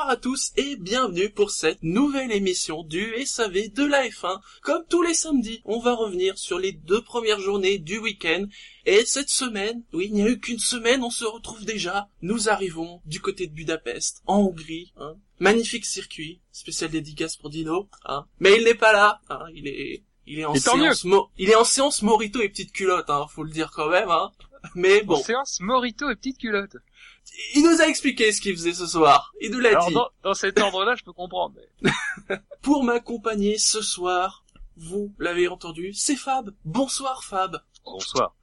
bonsoir à tous et bienvenue pour cette nouvelle émission du SAV de la F1. Comme tous les samedis, on va revenir sur les deux premières journées du week-end. Et cette semaine, oui, il n'y a eu qu'une semaine, on se retrouve déjà. Nous arrivons du côté de Budapest, en Hongrie. Hein. Magnifique circuit, spécial dédicace pour Dino. Hein. Mais il n'est pas là, hein. il est... Il est en séance, il est en séance Morito et petite culotte, hein, faut le dire quand même, hein. Mais bon. En séance Morito et petite culotte il nous a expliqué ce qu'il faisait ce soir. Il nous l'a dit. Dans, dans cet ordre-là, je peux comprendre. Mais... Pour m'accompagner ce soir, vous l'avez entendu, c'est Fab. Bonsoir Fab. Bonsoir.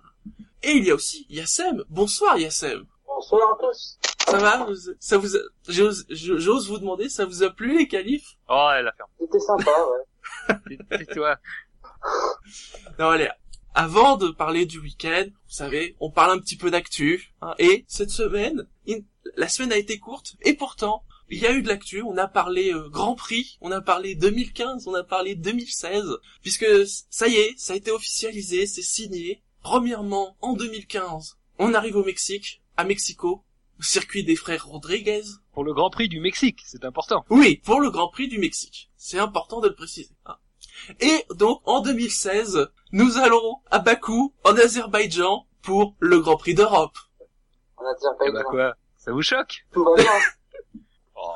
Et il y a aussi Yassem. Bonsoir Yassem. Bonsoir à tous. Ça va Ça vous J'ose vous demander, ça vous a plu les qualifs? Oh, elle a fermé. C'était sympa, ouais. C'est toi? Non, allez, avant de parler du week-end, vous savez, on parle un petit peu d'actu. Hein, et cette semaine, la semaine a été courte, et pourtant, il y a eu de l'actu. On a parlé euh, Grand Prix, on a parlé 2015, on a parlé 2016, puisque ça y est, ça a été officialisé, c'est signé. Premièrement, en 2015, on arrive au Mexique, à Mexico, au circuit des frères Rodriguez. Pour le Grand Prix du Mexique, c'est important. Oui, pour le Grand Prix du Mexique. C'est important de le préciser. Hein. Et donc, en 2016, nous allons à Bakou, en Azerbaïdjan, pour le Grand Prix d'Europe. En Azerbaïdjan. bah quoi Ça vous choque? Oh,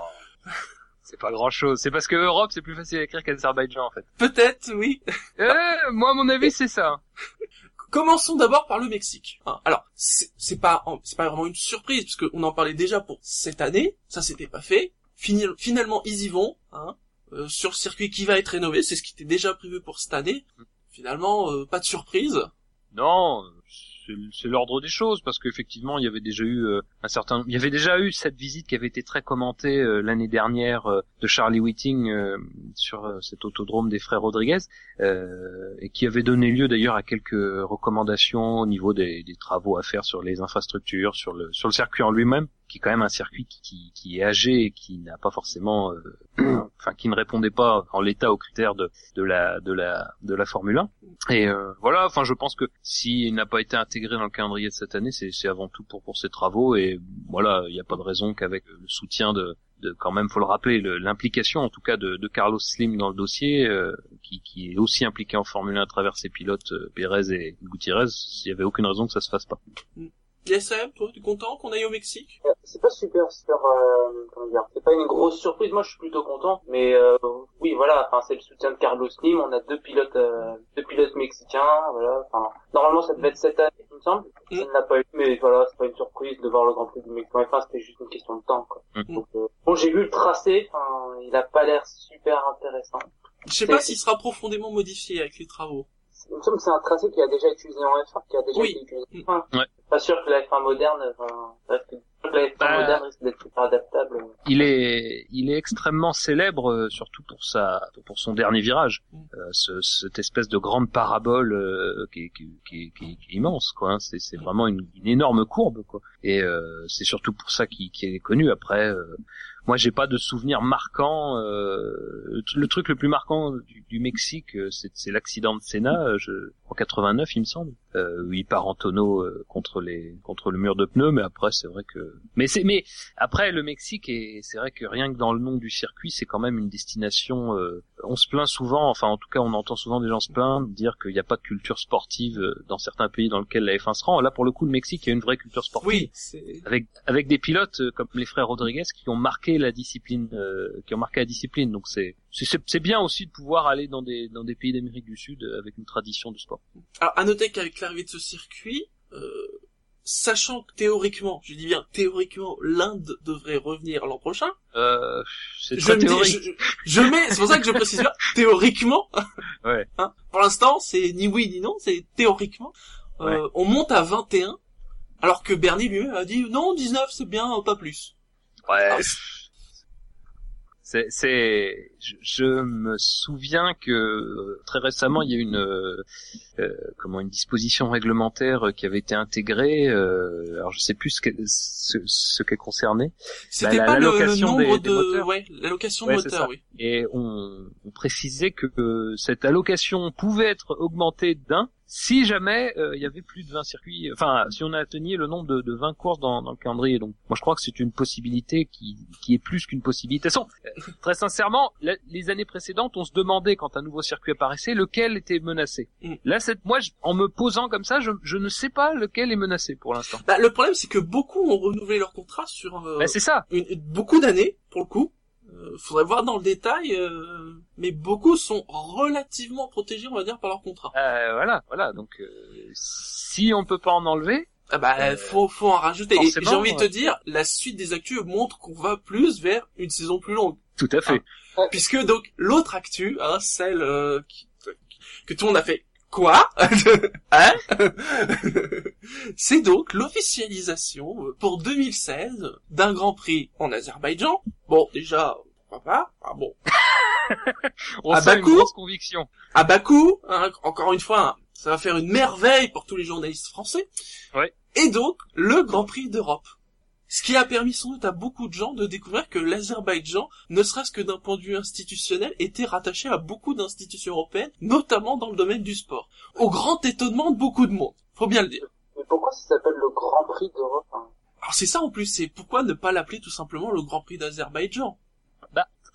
c'est pas grand chose. C'est parce que Europe, c'est plus facile à écrire qu'Azerbaïdjan, en fait. Peut-être, oui. eh, moi, à mon avis, c'est ça. Commençons d'abord par le Mexique. Hein, alors, c'est pas, c'est pas vraiment une surprise, puisque on en parlait déjà pour cette année. Ça, s'était pas fait. finalement, ils y vont. Hein, euh, sur le circuit qui va être rénové, c'est ce qui était déjà prévu pour cette année. Finalement, euh, pas de surprise. Non, c'est l'ordre des choses parce qu'effectivement il y avait déjà eu euh, un certain il y avait déjà eu cette visite qui avait été très commentée l'année dernière de Charlie Whiting sur cet autodrome des frères Rodriguez et qui avait donné lieu d'ailleurs à quelques recommandations au niveau des, des, travaux à faire sur les infrastructures sur le sur le circuit en lui-même qui est quand même un circuit qui, qui, est âgé et qui n'a pas forcément, euh, enfin qui ne répondait pas en l'état aux critères de, de la de la de la Formule 1. Et euh, voilà, enfin je pense que s'il n'a pas été intégré dans le calendrier de cette année, c'est avant tout pour pour ses travaux et voilà, il n'y a pas de raison qu'avec le soutien de de, quand même, faut le rappeler, l'implication en tout cas de, de, Carlos Slim dans le dossier, euh, qui, qui, est aussi impliqué en Formule 1 à travers ses pilotes Pérez et Gutiérrez, il n'y avait aucune raison que ça se fasse pas. Mm. YSM, toi, es content qu'on aille au Mexique? C'est pas super, super, euh, comment dire, c'est pas une grosse surprise. Moi, je suis plutôt content, mais euh, oui, voilà. Enfin, c'est le soutien de Carlos Slim. On a deux pilotes, euh, deux pilotes mexicains. Voilà. Enfin, normalement, ça devait être cette année, il me semble. Mm. Ça ne l'a pas eu, mais voilà, c'est pas une surprise de voir le Grand Prix du Mexique. Enfin, c'était juste une question de temps. Quoi. Mm. Donc, euh, bon, j'ai vu le tracé. Enfin, il a pas l'air super intéressant. Je sais pas s'il sera profondément modifié avec les travaux. Il me semble que c'est un tracé qui a déjà été utilisé en F1, qui a déjà été utilisé en F1. Ouais pas sûr que la F1 moderne, enfin, la F1 bah, moderne risque d'être super adaptable. Il est, il est extrêmement célèbre, euh, surtout pour sa, pour son dernier virage, mm. euh, ce, cette espèce de grande parabole euh, qui, qui, qui, qui, est immense, quoi. Hein. C'est, c'est vraiment une, une, énorme courbe, quoi. Et euh, c'est surtout pour ça qu'il, est connu. Après, euh, moi, j'ai pas de souvenir marquant. Euh, le truc le plus marquant du, du Mexique, c'est, c'est l'accident de Senna, je, en 89, il me semble euh, où il part en tonneau euh, contre les contre le mur de pneus mais après c'est vrai que mais c'est mais après le Mexique et c'est vrai que rien que dans le nom du circuit c'est quand même une destination euh, on se plaint souvent enfin en tout cas on entend souvent des gens se plaindre dire qu'il n'y a pas de culture sportive euh, dans certains pays dans lesquels la F1 se rend là pour le coup le Mexique il y a une vraie culture sportive oui, avec avec des pilotes comme les frères Rodriguez qui ont marqué la discipline qui ont marqué la discipline donc c'est c'est bien aussi de pouvoir aller dans des dans des pays d'Amérique du Sud avec une tradition de sport. Alors à noter qu'avec l'arrivée de ce circuit, euh, sachant que théoriquement, je dis bien théoriquement, l'Inde devrait revenir l'an prochain. Euh, c'est je, je, je, mets, c'est pour ça que je précise bien, théoriquement. Ouais. Hein, pour l'instant, c'est ni oui ni non, c'est théoriquement. Euh, On monte à 21, alors que Bernie lui a dit non, 19 c'est bien, pas plus. Ouais. C'est, c'est, je, me souviens que euh, très récemment il y a une, euh, euh, comment une disposition réglementaire qui avait été intégrée. Euh, alors je sais plus ce, ce, ce qu'elle concernait. C'était pas le, nombre de, moteurs. ouais, l'allocation de moteurs, oui. Et on, on précisait que cette allocation pouvait être augmentée d'un si jamais euh, il y avait plus de 20 circuits, enfin si on a atteigné le nombre de, de 20 courses dans, dans, le calendrier. Donc moi je crois que c'est une possibilité qui, qui est plus qu'une possibilité. De toute façon, euh, très sincèrement, les années précédentes, on se demandait quand un nouveau circuit apparaissait lequel était menacé. Mm. Là, cette, moi, en me posant comme ça, je, je ne sais pas lequel est menacé pour l'instant. Bah, le problème, c'est que beaucoup ont renouvelé leur contrat sur euh, bah, c'est ça. beaucoup d'années pour le coup. Euh, faudrait voir dans le détail, euh, mais beaucoup sont relativement protégés, on va dire, par leur contrat. Euh, voilà, voilà. Donc, euh, si on peut pas en enlever, ah bah, faut, faut en rajouter. Et j'ai envie de te dire, la suite des actus montre qu'on va plus vers une saison plus longue. Tout à fait. Hein Puisque donc l'autre actu, hein, celle qui, que tout le monde a fait Quoi Hein C'est donc l'officialisation pour 2016 d'un Grand Prix en Azerbaïdjan. Bon, déjà, pas Ah bon. On à Bakou, une conviction. À Bakou, hein, encore une fois, ça va faire une merveille pour tous les journalistes français. Ouais. Et donc, le Grand Prix d'Europe. Ce qui a permis sans doute à beaucoup de gens de découvrir que l'Azerbaïdjan, ne serait-ce que d'un point de vue institutionnel, était rattaché à beaucoup d'institutions européennes, notamment dans le domaine du sport. Au grand étonnement de beaucoup de monde. Faut bien le dire. Mais pourquoi ça s'appelle le Grand Prix d'Europe hein? Alors c'est ça en plus, c'est pourquoi ne pas l'appeler tout simplement le Grand Prix d'Azerbaïdjan?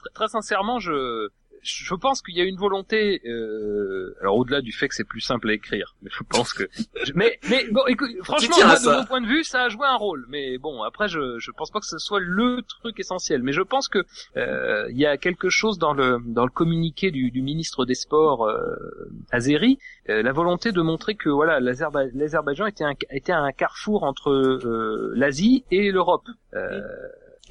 Bah, très sincèrement, je je pense qu'il y a une volonté. Euh, alors au-delà du fait que c'est plus simple à écrire, mais je pense que. mais mais bon, écoute, franchement, de mon point de vue, ça a joué un rôle. Mais bon, après, je je pense pas que ce soit le truc essentiel. Mais je pense que euh, il y a quelque chose dans le dans le communiqué du, du ministre des Sports euh, Azeri, euh, la volonté de montrer que voilà, l'Azerbaïdjan était un était un carrefour entre euh, l'Asie et l'Europe. Euh,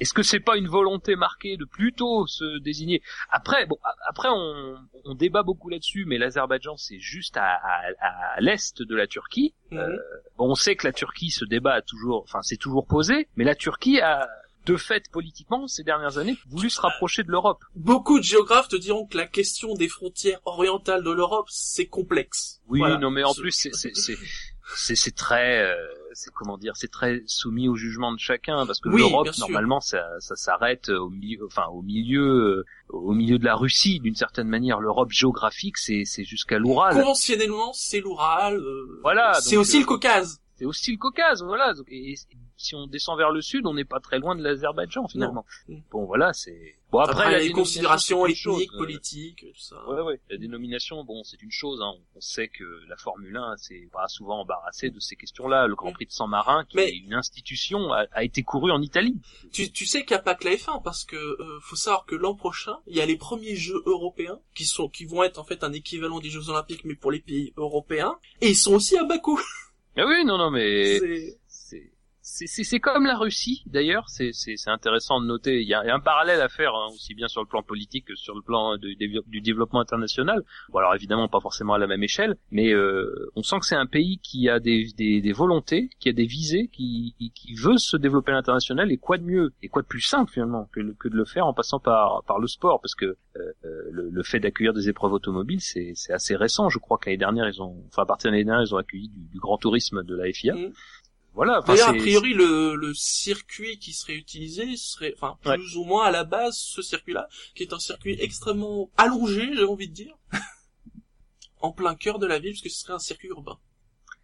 est-ce que c'est pas une volonté marquée de plutôt se désigner? Après, bon, après on, on débat beaucoup là-dessus, mais l'Azerbaïdjan c'est juste à, à, à l'est de la Turquie. Mhm. Euh, bon, on sait que la Turquie se débat a toujours, enfin c'est toujours posé, mais la Turquie a de fait politiquement ces dernières années voulu se rapprocher de l'Europe. Beaucoup de géographes te diront que la question des frontières orientales de l'Europe c'est complexe. Oui, non mais en plus c'est c'est très euh, c'est comment dire, c'est très soumis au jugement de chacun parce que l'Europe normalement ça, ça s'arrête au milieu, enfin au milieu, euh, au milieu de la Russie d'une certaine manière. L'Europe géographique c'est c'est jusqu'à l'Oural. Conventionnellement c'est l'Oural. Euh, voilà. C'est aussi le euh, Caucase. C'est aussi le Caucase, voilà. Et, si on descend vers le sud, on n'est pas très loin de l'Azerbaïdjan finalement. Bon voilà, c'est bon après, il y a les considérations ethniques, euh, politiques, tout ça. Ouais ouais, la dénomination, bon c'est une chose. Hein. On sait que la Formule 1 c'est pas souvent embarrassé de ces questions-là. Le Grand Prix de San Marin, qui est une institution, a, été couru en Italie. Tu, tu sais qu'il n'y a pas que la F1 parce que euh, faut savoir que l'an prochain, il y a les premiers Jeux européens qui sont qui vont être en fait un équivalent des Jeux olympiques mais pour les pays européens et ils sont aussi à Bakou. Ah oui, non, non, mais c'est comme la Russie d'ailleurs, c'est intéressant de noter. Il y a, un parallèle à faire hein, aussi bien sur le plan politique que sur le plan du développement international. Bon alors évidemment pas forcément à la même échelle, mais euh, on sent que c'est un pays qui a des, des, des, volontés, qui a des visées, qui, qui veut se développer à l'international. Et quoi de mieux et quoi de plus simple finalement que, que de le faire en passant par par le sport, parce que euh, le, le, fait d'accueillir des épreuves automobiles c'est assez récent. Je crois que l'année dernière ils ont, enfin à partir de l'année dernière ils ont accueilli du, du grand tourisme de la FIA. Mmh. Voilà. D'ailleurs, a priori, le, le circuit qui serait utilisé serait, enfin, plus ou moins à la base, ce circuit-là, qui est un circuit extrêmement allongé, j'ai envie de dire, en plein cœur de la ville, parce que ce serait un circuit urbain.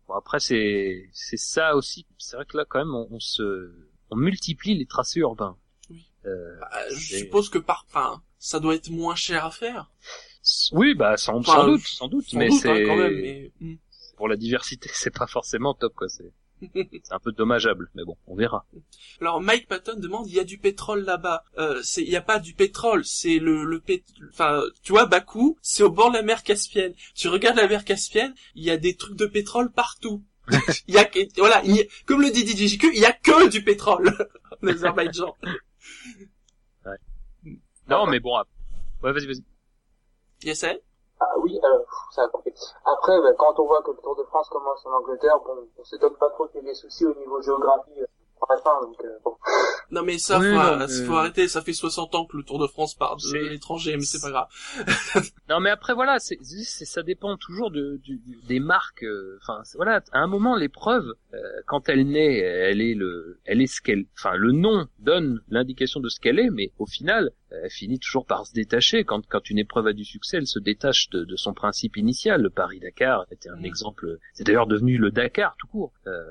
Bon, après, c'est, c'est ça aussi. C'est vrai que là, quand même, on, se, on multiplie les tracés urbains. Oui. Euh, bah, je suppose que par, enfin, ça doit être moins cher à faire. Oui, bah, sans, sans doute, sans doute, mais hein, c'est, quand même, mais... Hmm. pour la diversité, c'est pas forcément top, quoi. C'est. c'est un peu dommageable, mais bon, on verra. Alors Mike Patton demande, il y a du pétrole là-bas. Euh, c'est, il y a pas du pétrole, c'est le, le enfin, tu vois, Bakou, c'est au bord de la mer Caspienne. Tu regardes la mer Caspienne, il y a des trucs de pétrole partout. il y a, voilà, comme le dit DJQ, il y a que du pétrole en Azerbaïdjan. Ouais. Non, mais bon, ouais, vas-y, vas-y. Yes, ah oui, euh, ça a coupé. Après, ben, quand on voit que le Tour de France commence en Angleterre, bon, on s'étonne pas trop qu'il y ait des soucis au niveau géographie. Euh, donc, euh, bon. Non mais ça, faut, faut, arrêter, ça fait 60 ans que le Tour de France part de l'étranger, mais c'est pas grave. non mais après voilà, c'est, ça dépend toujours de, des marques. Euh, enfin voilà, à un moment l'épreuve, euh, quand elle naît, elle est le, elle est ce qu'elle, enfin le nom donne l'indication de ce qu'elle est, mais au final, elle finit toujours par se détacher. Quand, quand une épreuve a du succès, elle se détache de, de son principe initial. Le Paris-Dakar était un Mm. exemple. C'est d'ailleurs devenu le Dakar tout court. Euh,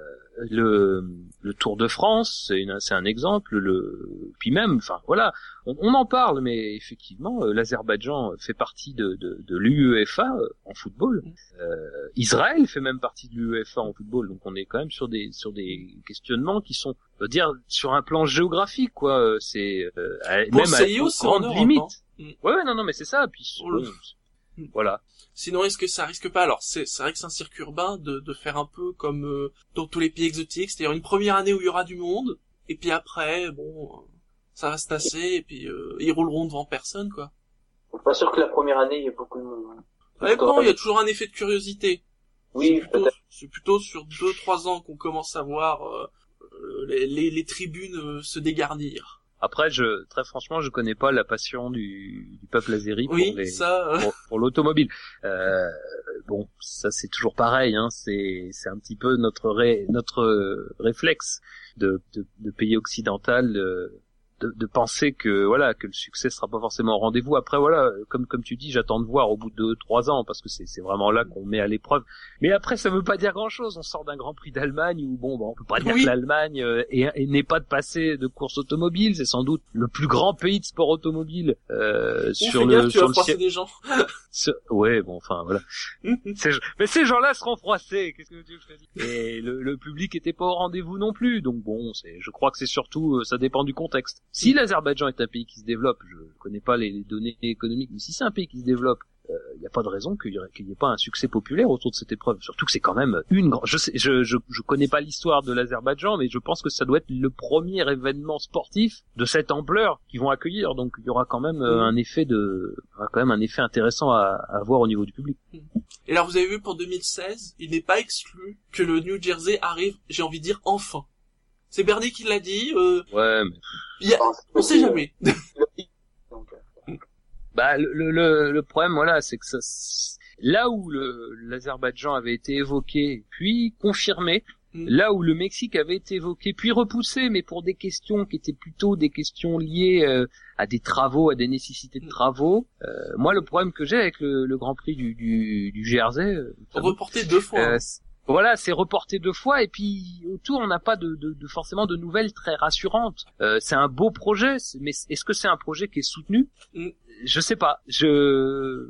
le, le Tour de France, c'est une- c'est un exemple. Le, puis même, enfin voilà, on, on en parle, mais effectivement, euh, l'Azerbaïdjan fait partie de, de, de l'UEFA euh, en football. Euh, Israël fait même partie de l'UEFA en football, donc on est quand même sur des sur des questionnements qui sont, je veux dire, sur un plan géographique, quoi. euh, C'est euh, même à grandes Europe, limites. hein. Mm. Ouais, ouais, non, non, mais c'est ça. Puis bon, voilà. Sinon, est-ce que ça risque pas Alors, c'est c'est vrai que c'est un circuit urbain de, de faire un peu comme euh, dans tous les pays exotiques, c'est-à-dire une première année où il y aura du monde, et puis après, bon, euh, ça va se tasser, et puis euh, ils rouleront devant personne, quoi. Pas sûr que la première année, il y ait beaucoup de monde. hein. Ouais, bon, il y a toujours un effet de curiosité. C'est Oui, plutôt, c'est plutôt sur deux trois ans qu'on commence à voir euh, les, tribunes euh, se dégarnir. Après, je très franchement, je connais pas la passion du, du peuple azéri pour Oui, les ça. euh, pour, pour l'automobile. Euh, bon, ça c'est toujours pareil. Hein, c'est c'est un petit peu notre ré, notre euh, réflexe de, de, de pays occidental euh, de, de penser que voilà que le succès sera pas forcément au rendez-vous. Après voilà, comme comme tu dis, j'attends de voir au bout de deux trois ans parce que c'est c'est vraiment là qu'on met à l'épreuve. Mais après, ça veut pas dire grand-chose. On sort d'un Grand Prix d'Allemagne où bon, bah, on peut pas dire Oui. que l'Allemagne euh, est- est- n'est pas de passé de course automobile. C'est sans doute le plus grand pays de sport automobile euh, sur le tu sur vas le des gens. Ce- Ouais, bon, enfin voilà. Ces... Mais ces gens-là seront froissés. Qu'est-ce que tu veux Et le, le public était pas au rendez-vous non plus. Donc bon, c'est. Je crois que c'est surtout, euh, ça dépend du contexte. Si l'Azerbaïdjan est un pays qui se développe, je connais pas les, données économiques, mais si c'est un pays qui se développe, il n'y a pas de raison qu'il y, aurait- qu'il y ait pas un succès populaire autour de cette épreuve. Surtout que c'est quand même une grande. Je sais, je, je, je connais pas l'histoire de l'Azerbaïdjan, mais je pense que ça doit être le premier événement sportif de cette ampleur qu'ils vont accueillir. Donc il y aura quand même euh, un effet de, quand même un effet intéressant à, à voir au niveau du public. Et là, vous avez vu pour 2016, il n'est pas exclu que le New Jersey arrive, j'ai envie de dire enfin. C'est Bernie qui l'a dit, euh, Ouais, mais il y a- on sait jamais. Euh, Bah le, le, le, le problème voilà c'est que ça là où le l'Azerbaïdjan avait été évoqué puis confirmé Mm. là où le Mexique avait été évoqué puis repoussé mais pour des questions qui étaient plutôt des questions liées euh, à des travaux à des nécessités de Mm. travaux euh, moi le problème que j'ai avec le, le Grand Prix du du, du GRZ euh, Reporté deux fois. euh, hein. Voilà, c'est reporté deux fois et puis autour on n'a pas de, de, de forcément de nouvelles très rassurantes. Euh, c'est un beau projet, mais est-ce que c'est un projet qui est soutenu? Mm. Je sais pas. Je,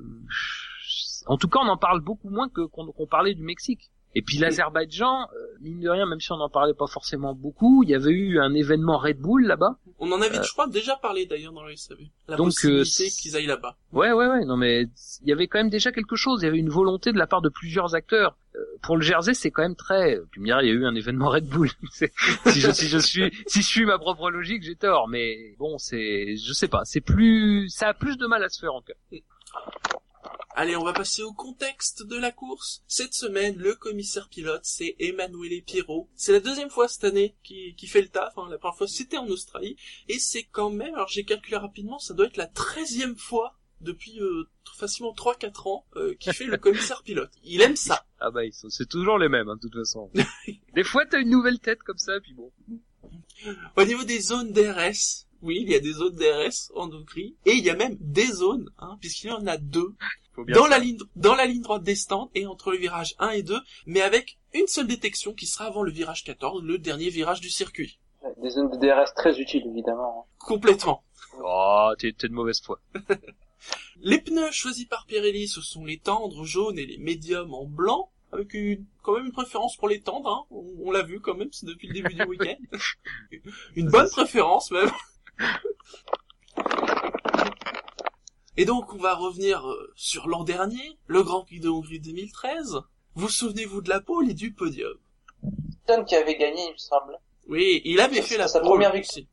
en tout cas, on en parle beaucoup moins que qu'on qu'on parlait du Mexique. Et puis l'Azerbaïdjan, euh, mine de rien, même si on n'en parlait pas forcément beaucoup, il y avait eu un événement Red Bull là-bas. On en avait, je crois, déjà parlé d'ailleurs dans le SAV. La euh, Donc, possibilité euh, qu'ils aillent là-bas. Ouais, ouais, ouais. Non, mais il y avait quand même déjà quelque chose. Il y avait une volonté de la part de plusieurs acteurs. Pour le Jersey, c'est quand même très. Tu me diras, il y a eu un événement Red Bull. Si, je, suis, si je suis ma propre logique, j'ai tort. Mais bon, c'est, je sais pas. C'est plus, ça a plus de mal à se faire en cas. Allez, on va passer au contexte de la course. Cette semaine, le commissaire pilote, c'est Emanuele Pirot. C'est la deuxième fois cette année qui, qui fait le taf. hein. La première fois, c'était en Australie. Et c'est quand même, alors j'ai calculé rapidement, ça doit être la treizième fois depuis euh, facilement 3-4 ans euh, qu'il fait le commissaire pilote. Il aime ça. Ah bah, ils sont- c'est toujours les mêmes, hein, de toute façon. Des fois, t'as une nouvelle tête comme ça, puis bon. Au niveau des zones DRS, oui, il y a des zones DRS en Hongrie. Et il y a même des zones, hein, puisqu'il y en a deux. Faut bien dans faire. la ligne dans la ligne droite des stands et entre le virage 1 et 2, mais avec une seule détection qui sera avant le virage 14, le dernier virage du circuit. ouais, des zones de DRS très utiles, évidemment. hein. Complètement. Oh, t'es, t'es de mauvaise foi. Les pneus choisis par Pirelli, ce sont les tendres jaunes et les médiums en blanc, avec une, quand même une préférence pour les tendres, hein. on, on l'a vu quand même, c'est depuis le début du week-end. une bonne préférence même. Et donc on va revenir euh, sur l'an dernier, le Grand Prix de Hongrie 2013. Vous souvenez-vous de la pole et du podium? Hamilton qui avait gagné, il me semble. Oui, il avait fait la Sa pole première aussi.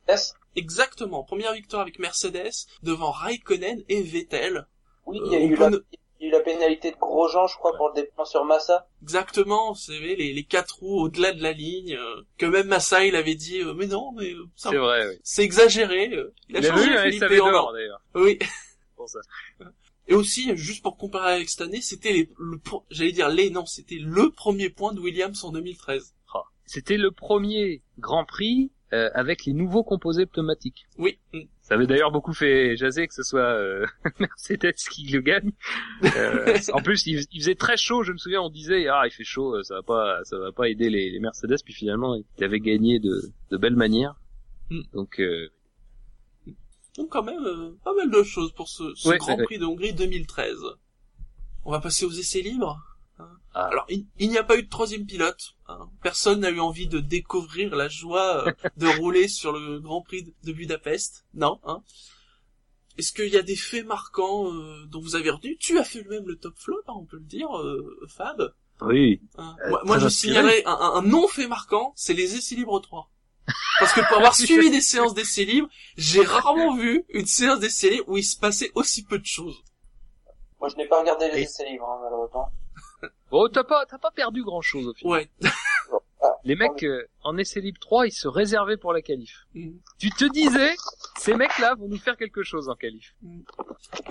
Exactement, première victoire avec Mercedes devant Raikkonen et Vettel. Oui, Euh, il y a on eu la, ne- il y a eu la pénalité de Grosjean, je crois, pour le déploiement sur Massa. Exactement, vous savez, les, les quatre roues au-delà de la ligne, euh, que même Massa il avait dit, euh, mais non, mais euh, ça- C'est vrai, oui. c'est exagéré. euh, il a Il changé en d'or, or. d'ailleurs. Oui. Pour ça. Et aussi, juste pour comparer avec cette année, c'était les, le, j'allais dire les, non, c'était le premier point de Williams en 2013. C'était le premier Grand Prix euh, avec les nouveaux composés pneumatiques. Oui. Ça avait d'ailleurs beaucoup fait jaser que ce soit euh, Mercedes qui le gagne. Euh, en plus, il, il, faisait très chaud. Je me souviens, on disait ah il fait chaud, ça va pas, ça va pas aider les, les Mercedes. Puis finalement, il avait gagné de, de belle manière. Mm. Donc euh, Donc quand même, euh, pas mal de choses pour ce, ce Ouais, Grand. Prix de Hongrie 2013. On va passer aux essais libres. Ah. Alors, il, il n'y a pas eu de troisième pilote. hein. Personne n'a eu envie de découvrir la joie euh, de rouler sur le Grand Prix de- Budapest. Non. Hein. Est-ce qu'il y a des faits marquants euh, dont vous avez retenu? Tu as fait même le top flop, hein, on peut le dire, euh, Fab. oui, Hein. Euh, moi, je signalerais un, un- un non-fait marquant, c'est les essais libres 3. Parce que pour avoir suivi des séances d'essais libres, j'ai rarement vu une séance d'essais libres où il se passait aussi peu de choses. Moi, je n'ai pas regardé les Et- essais libres, hein, malheureusement. Oh, t'as pas, t'as pas perdu grand chose au final. Ouais. Les mecs, euh, en essai libre 3, ils se réservaient pour la qualif. Mhm. Tu te disais, ces mecs-là vont nous faire quelque chose en qualif.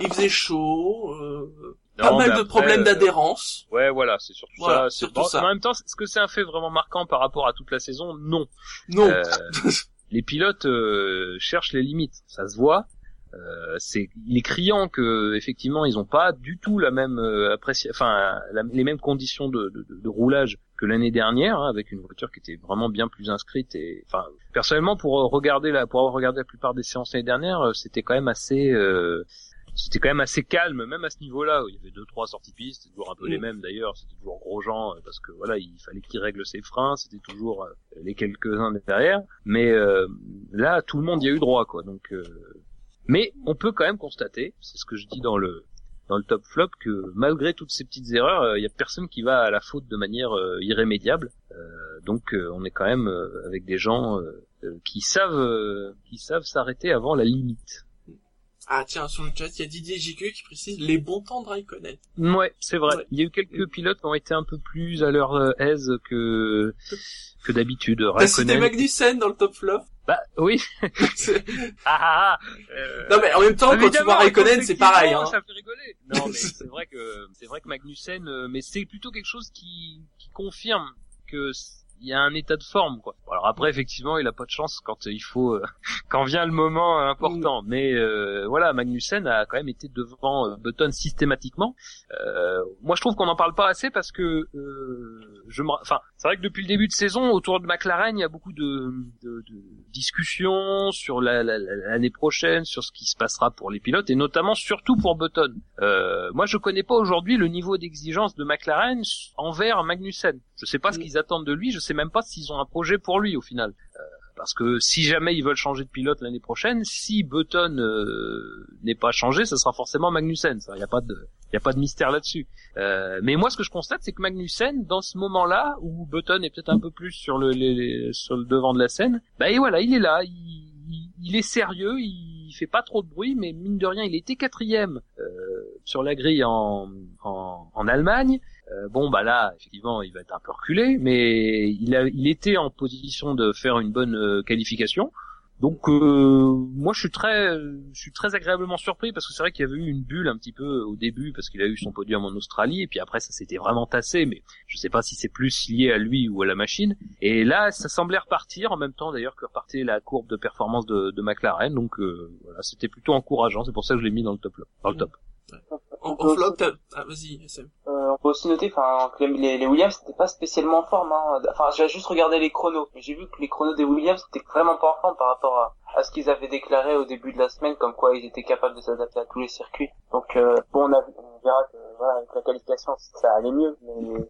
Il faisait chaud, euh, pas mal de problèmes euh, d'adhérence. Ouais, voilà, c'est surtout Voilà, ça. C'est surtout bon, ça. En même temps, est-ce que c'est un fait vraiment marquant par rapport à toute la saison Non. Non. Euh, les pilotes euh, cherchent les limites, ça se voit. Euh, c'est il est criant que effectivement ils ont pas du tout la même euh, enfin la- les mêmes conditions de, de, de roulage que l'année dernière hein, avec une voiture qui était vraiment bien plus inscrite et enfin personnellement pour regarder la pour avoir regardé la plupart des séances l'année dernière euh, c'était quand même assez euh, c'était quand même assez calme même à ce niveau-là. Où il y avait deux trois sorties pistes c'était toujours un peu Mm. les mêmes d'ailleurs c'était toujours Grosjean euh, parce que voilà il fallait qu'il règle ses freins c'était toujours les quelques-uns derrière. Mais euh, là tout le monde y a eu droit quoi. Donc euh, mais on peut quand même constater c'est ce que je dis dans le dans le top flop que malgré toutes ces petites erreurs euh, il y a personne qui va à la faute de manière euh, irrémédiable. Euh, donc euh, on est quand même euh, avec des gens euh, euh, qui savent euh, qui savent s'arrêter avant la limite Ah tiens, sur le chat, il y a Didier JQ qui précise les bons temps de Raikkonen. Ouais, c'est vrai. Ouais. Il y a eu quelques pilotes qui ont été un peu plus à leur euh, aise que que d'habitude. T'as cité. Magnussen dans le top flop. Bah oui. Ah, ah, ah, euh, non mais en même temps, quand tu vois Raikkonen, c'est pareil. Hein. Ça fait rigoler. Non, mais c'est vrai que c'est vrai que Magnussen, euh, mais c'est plutôt quelque chose qui qui confirme que il y a un état de forme quoi. Alors après effectivement il a pas de chance quand il faut euh, quand vient le moment euh, important. Mais euh, voilà Magnussen a quand même été devant euh, Button systématiquement. Euh, moi je trouve qu'on n'en parle pas assez parce que euh, je enfin c'est vrai que depuis le début de saison autour de McLaren il y a beaucoup de, de, de discussions sur la- la- la- l'année prochaine sur ce qui se passera pour les pilotes et notamment surtout pour Button. Euh, moi je connais pas aujourd'hui le niveau d'exigence de McLaren envers Magnussen je sais pas ce Mm. qu'ils attendent de lui je sais même pas s'ils ont un projet pour lui au final Euh, parce que si jamais ils veulent changer de pilote l'année prochaine, si Button euh, n'est pas changé, ce sera forcément Magnussen. Il n'y a pas de, y a pas de mystère là-dessus. Euh, mais moi, ce que je constate, c'est que Magnussen, dans ce moment-là, où Button est peut-être un peu plus sur le, les- sur le devant de la scène, bah et voilà, il est là, il, il, il est sérieux, il fait pas trop de bruit, mais mine de rien, il était quatrième euh, sur la grille en, en, en Allemagne. Euh, bon bah là effectivement il va être un peu reculé mais il a il était en position de faire une bonne euh, qualification. Donc euh, moi je suis très je suis très agréablement surpris parce que c'est vrai qu'il y avait eu une bulle un petit peu au début parce qu'il a eu son podium en Australie et puis après ça s'était vraiment tassé mais je sais pas si c'est plus lié à lui ou à la machine. Et là ça semblait repartir en même temps d'ailleurs que repartait la courbe de performance de, de McLaren. Donc euh, voilà c'était plutôt encourageant. C'est pour ça que je l'ai mis dans le top dans le top En, en flop, t'as... Ah, vas-y, SM. Euh, on peut aussi noter, enfin, que les, les Williams c'était pas spécialement en forme. Hein. Enfin, j'ai juste regardé les chronos, mais j'ai vu que les chronos des Williams étaient vraiment pas en forme par rapport à, à ce qu'ils avaient déclaré au début de la semaine, comme quoi ils étaient capables de s'adapter à tous les circuits. Donc euh, bon, on, a, on verra que voilà, avec la qualification ça allait mieux, mais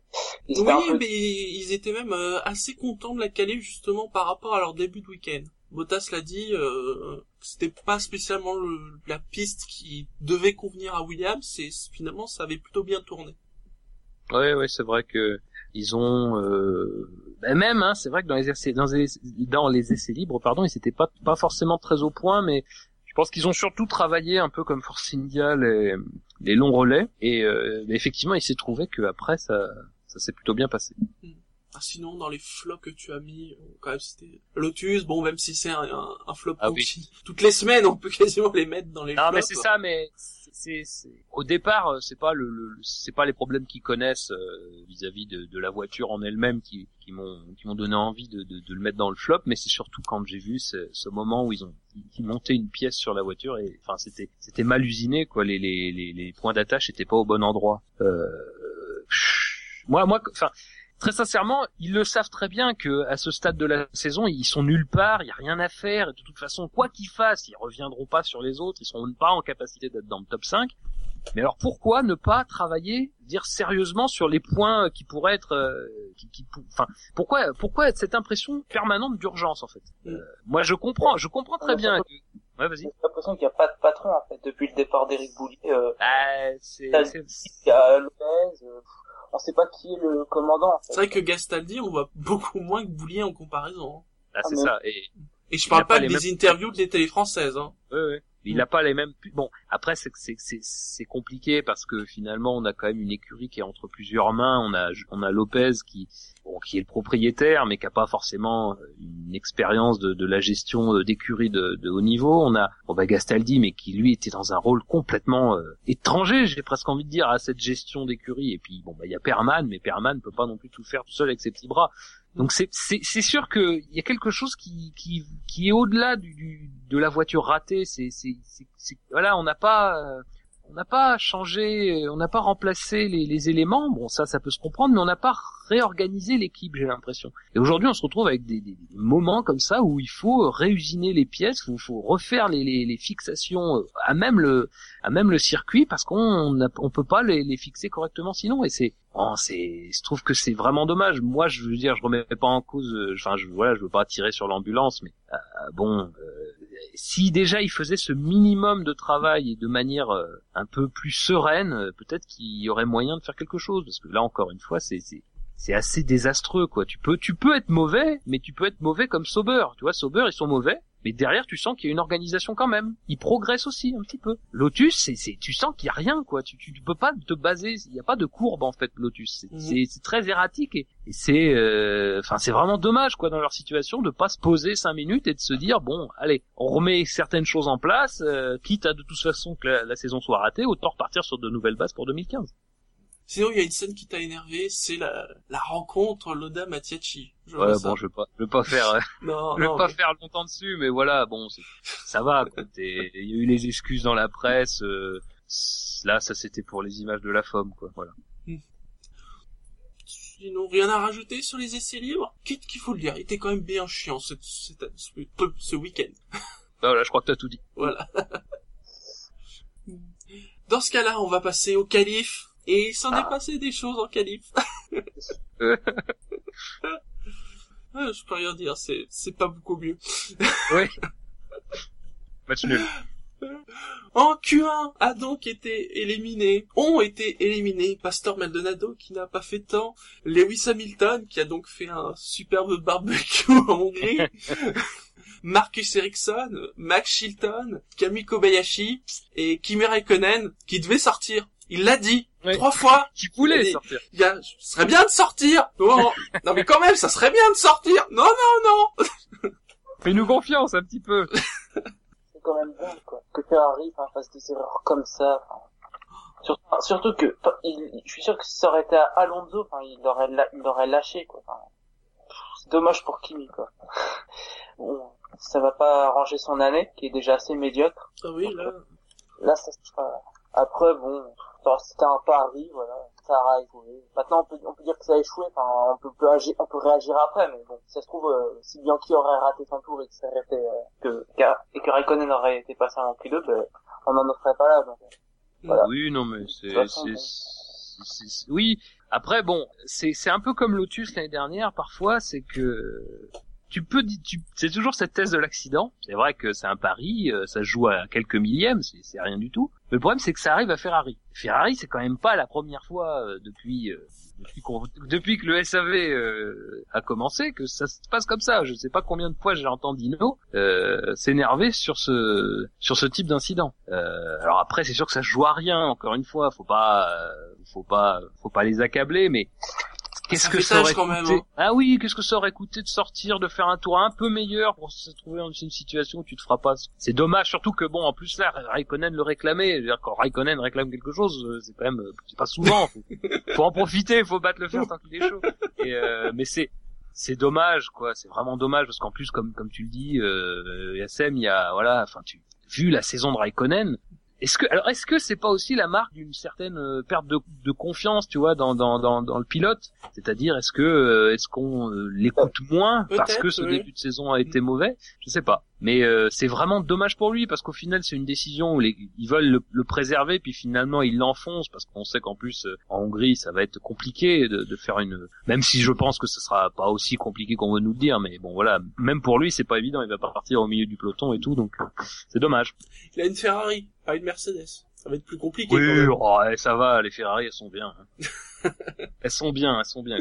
ils Oui, peu- mais ils étaient même euh, assez contents de la caler justement par rapport à leur début de week-end. Bottas l'a dit, euh, c'était pas spécialement le, la piste qui devait convenir à Williams, et finalement ça avait plutôt bien tourné. Ouais, ouais, c'est vrai que ils ont euh, ben même, hein, c'est vrai que dans les essais, dans les, dans les essais libres, pardon, ils étaient pas pas forcément très au point, mais je pense qu'ils ont surtout travaillé un peu comme Force India les, les longs relais, et euh, effectivement, il s'est trouvé que après ça ça s'est plutôt bien passé. Ah, sinon, dans les flops que tu as mis, euh, quand même, c'était Lotus. Bon, même si c'est un, un, un flop Ah oui. Toutes les semaines, on peut quasiment les mettre dans les Non, flops. mais c'est ça, mais c'est, c'est- au départ, euh, c'est pas le, le- c'est pas les problèmes qu'ils connaissent euh, vis-à-vis de, de la voiture en elle-même qui, qui m'ont, qui m'ont donné envie de, de, de le mettre dans le flop, mais c'est surtout quand j'ai vu ce, ce moment où ils ont, ils montaient une pièce sur la voiture et, enfin, c'était, c'était mal usiné, quoi. Les, les, les, les points d'attache étaient pas au bon endroit. Euh, moi, moi, enfin. Très sincèrement, ils le savent très bien que à ce stade de la saison, ils sont nulle part, il y a rien à faire. Et de toute façon, quoi qu'ils fassent, ils reviendront pas sur les autres, ils seront pas en capacité d'être dans le top 5. Mais alors pourquoi ne pas travailler, dire sérieusement sur les points qui pourraient être, euh, qui, enfin, pourquoi, pourquoi cette impression permanente d'urgence en fait? Mm. Euh, Moi, je comprends, je comprends très bien. Que... Ouais, vas-y. J'ai l'impression qu'il n'y a pas de patron en fait depuis le départ d'Eric Boulier. Euh, Ah, c'est, Ça- c'est- il y a Lopez, on sait pas qui est le commandant. En fait. C'est vrai que Gastaldi, on voit beaucoup moins que Boulier en comparaison. hein. ah, c'est mais- ça. Et Et je parle pas des interviews de les télé françaises. Hein. Ouais, ouais. Il n'a pas les mêmes. Bon, après c'est c'est compliqué parce que finalement on a quand même une écurie qui est entre plusieurs mains. On a on a Lopez qui bon, qui est le propriétaire mais qui a pas forcément euh, une expérience de, de la gestion euh, d'écurie de, de haut niveau. On a on va Gastaldi mais qui lui était dans un rôle complètement euh, étranger, j'ai presque envie de dire à cette gestion d'écurie. Et puis bon bah il y a Perman mais Perman peut pas non plus tout faire tout seul avec ses petits bras. Donc c'est c'est sûr que il y a quelque chose qui qui qui est au-delà du, du de la voiture ratée. C'est- voilà, on n'a pas euh, on n'a pas changé, euh, on n'a pas remplacé les, les éléments. Bon, ça, ça peut se comprendre, mais on n'a pas réorganisé l'équipe, j'ai l'impression. Et aujourd'hui, on se retrouve avec des, des- moments comme ça où il faut réusiner les pièces, où il faut refaire les, les, les fixations euh, à même le à même le circuit parce qu'on on peut pas les, les fixer correctement sinon. Et c'est oh, c'est, je trouve que c'est vraiment dommage. Moi, je veux dire, je remets pas en cause. euh, Enfin, je voilà, je veux pas tirer sur l'ambulance, mais euh, bon. Si déjà il faisait ce minimum de travail et de manière euh, un peu plus sereine, euh, peut-être qu'il y aurait moyen de faire quelque chose. Parce que là, encore une fois, c'est c'est c'est assez désastreux, quoi. Tu peux tu peux être mauvais, mais tu peux être mauvais comme Sauber. Tu vois, Sauber ils sont mauvais, mais derrière tu sens qu'il y a une organisation quand même. Ils progressent aussi un petit peu. Lotus, c'est c'est tu sens qu'il y a rien, quoi. Tu tu, tu peux pas te baser. Il y a pas de courbe en fait, Lotus. C'est c'est c'est très erratique et, et c'est euh, enfin c'est vraiment dommage quoi dans leur situation de pas se poser cinq minutes et de se dire bon allez on remet certaines choses en place euh, quitte à de toute façon que la, la saison soit ratée autant repartir sur de nouvelles bases pour 2015 Sinon, il y a une scène qui t'a énervé, c'est la, la rencontre Loda Matiachi. Ouais bon je veux pas je veux pas faire euh, Non, je non, pas mais- faire longtemps dessus mais voilà bon ça va il y a eu les excuses dans la presse euh, là ça c'était pour les images de la FOM quoi voilà Sinon, rien à rajouter sur les essais libres? Quitte qu'il faut le dire, il était quand même bien chiant ce, ce, ce, ce week-end. Bah, voilà je crois que t'as tout dit Voilà. Dans ce cas-là, on va passer au calife. Et il s'en est passé des choses en calife. Ah, je peux rien dire, c'est, c'est pas beaucoup mieux. oui match nul En Q1 a donc été éliminé, ont été éliminés Pastor Maldonado qui n'a pas fait tant, Lewis Hamilton qui a donc fait un superbe barbecue en Hongrie, Marcus Ericsson, Max Chilton, Kami Kobayashi et Kimi Raikkonen qui devait sortir. Il l'a dit Oui. trois fois. qui voulait sortir Il y a, ce serait bien de sortir. Non, non mais quand même, ça serait bien de sortir. Non, non, non. fais-nous confiance un petit peu C'est quand même dingue, quoi. Que Ferrari enfin, fasse des erreurs comme ça. enfin. Surtout, surtout que, enfin, il- je suis sûr que si ça aurait été à Alonso, enfin, il l'aurait, la- il l'aurait lâché, quoi. C'est dommage pour Kimi, quoi. Bon, ça va pas arranger son année, qui est déjà assez médiocre. Ah oui, là. Là, ça sera... Après, bon, enfin, c'était un pari, voilà. Ça a échoué. Maintenant, on peut, on peut dire que ça a échoué. Enfin, on peut, peut agir, on peut réagir après, mais bon, si ça se trouve, euh, si Bianchi aurait raté son tour et que ça aurait été, euh, que, qu'à- et que Raikkonen aurait été passé en pilote, ben, on n'en serait pas là. Donc, Voilà. Oui, non, mais c'est- oui. Après, bon, c'est, c'est un peu comme Lotus l'année dernière. Parfois, c'est que tu peux, tu, c'est toujours cette thèse de l'accident. C'est vrai que c'est un pari, euh, ça joue à quelques millièmes, c'est, rien du tout. Mais le problème, c'est que ça arrive à Ferrari. Ferrari, c'est quand même pas la première fois euh, depuis, euh, depuis, depuis que le SAV euh, a commencé que ça se passe comme ça. Je sais pas combien de fois j'ai entendu Dino euh, s'énerver sur ce sur ce type d'incident. Euh, alors après, c'est sûr que ça joue à rien. Encore une fois, faut pas faut pas faut pas les accabler, mais Qu'est-ce que ça aurait quand coûté même, hein. Ah oui, qu'est-ce que ça aurait coûté de sortir, de faire un tour un peu meilleur pour se trouver dans une situation où tu te feras pas. C'est dommage, surtout que bon, en plus là, Raikkonen le réclamait. Je veux dire, quand Raikkonen réclame quelque chose, euh, c'est quand même, euh, c'est pas souvent. Faut, faut en profiter, faut battre le fer tant qu'il est chaud. Et, euh, mais c'est c'est dommage quoi, c'est vraiment dommage parce qu'en plus comme comme tu le dis, euh, Yassem, il y a voilà, enfin tu vu la saison de Raikkonen, est-ce que alors est-ce que c'est pas aussi la marque d'une certaine euh, perte de, de confiance, tu vois, dans dans dans, dans le pilote? C'est-à-dire est-ce que euh, est-ce qu'on euh, l'écoute moins parce que ce début de saison a été mauvais? Je sais pas. Mais euh, c'est vraiment dommage pour lui parce qu'au final c'est une décision où les, ils veulent le, le préserver puis finalement ils l'enfoncent parce qu'on sait qu'en plus euh, en Hongrie ça va être compliqué de, de faire une même si je pense que ce sera pas aussi compliqué qu'on veut nous le dire mais bon voilà même pour lui c'est pas évident il va pas partir au milieu du peloton et tout donc euh, c'est dommage. Il a une Ferrari, pas une Mercedes. Ça va être plus compliqué. Oui, quand même. oh, ça va, les Ferrari, elles sont bien. hein. elles sont bien, elles sont bien.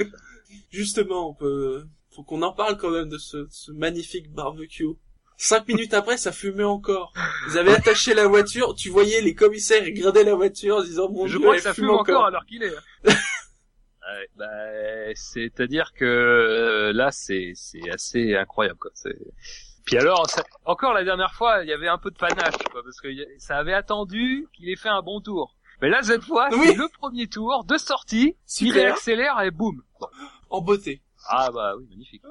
Justement, on peut, faut qu'on en parle quand même de ce, ce magnifique barbecue. Cinq minutes après, ça fumait encore. Ils avaient attaché la voiture, tu voyais les commissaires ils gradaient la voiture en disant mon Je Dieu, crois elle que ça fume fume encore alors qu'il est. hein. Ouais, bah, c'est-à-dire que euh, là, c'est c'est assez incroyable. Quoi. C'est- Puis alors, ça- encore la dernière fois, il y avait un peu de panache, quoi, parce que ça avait attendu qu'il ait fait un bon tour. Mais là, cette fois, Oui. c'est le premier tour, de sortie, il Super. réaccélère et boum. En beauté. Ah bah oui, magnifique.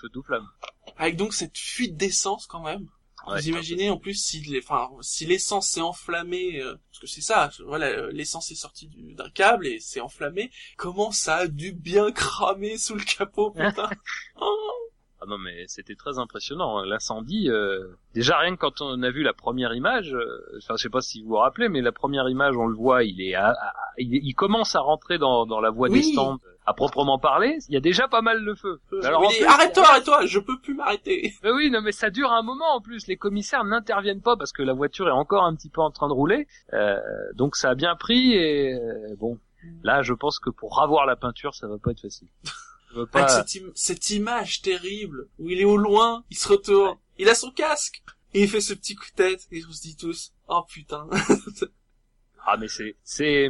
Feu tout flamme. Avec donc cette fuite d'essence quand même. Ouais, Vous imaginez en plus si les, enfin, si l'essence s'est enflammée, euh, parce que c'est ça, voilà, euh, l'essence est sortie du- d'un câble et s'est enflammée. Comment ça a dû bien cramer sous le capot, putain Oh. Ah non mais c'était très impressionnant hein. l'incendie. euh, Déjà rien que quand on a vu la première image, euh, enfin je sais pas si vous vous rappelez, mais la première image on le voit, il est, à- à- il, est- il commence à rentrer dans, dans la voie Oui. des stands à proprement parler. Il y a déjà pas mal de feu. Mais alors, arrête-toi, arrête-toi, je peux plus m'arrêter. Mais oui, non mais ça dure un moment en plus. Les commissaires n'interviennent pas parce que la voiture est encore un petit peu en train de rouler. Euh, donc ça a bien pris et euh, bon, là je pense que pour ravoir la peinture ça va pas être facile. Avec cette, im- cette image terrible où il est au loin, il se retourne, il a son casque et il fait ce petit coup de tête et on se dit tous, oh putain. Ah mais c'est c'est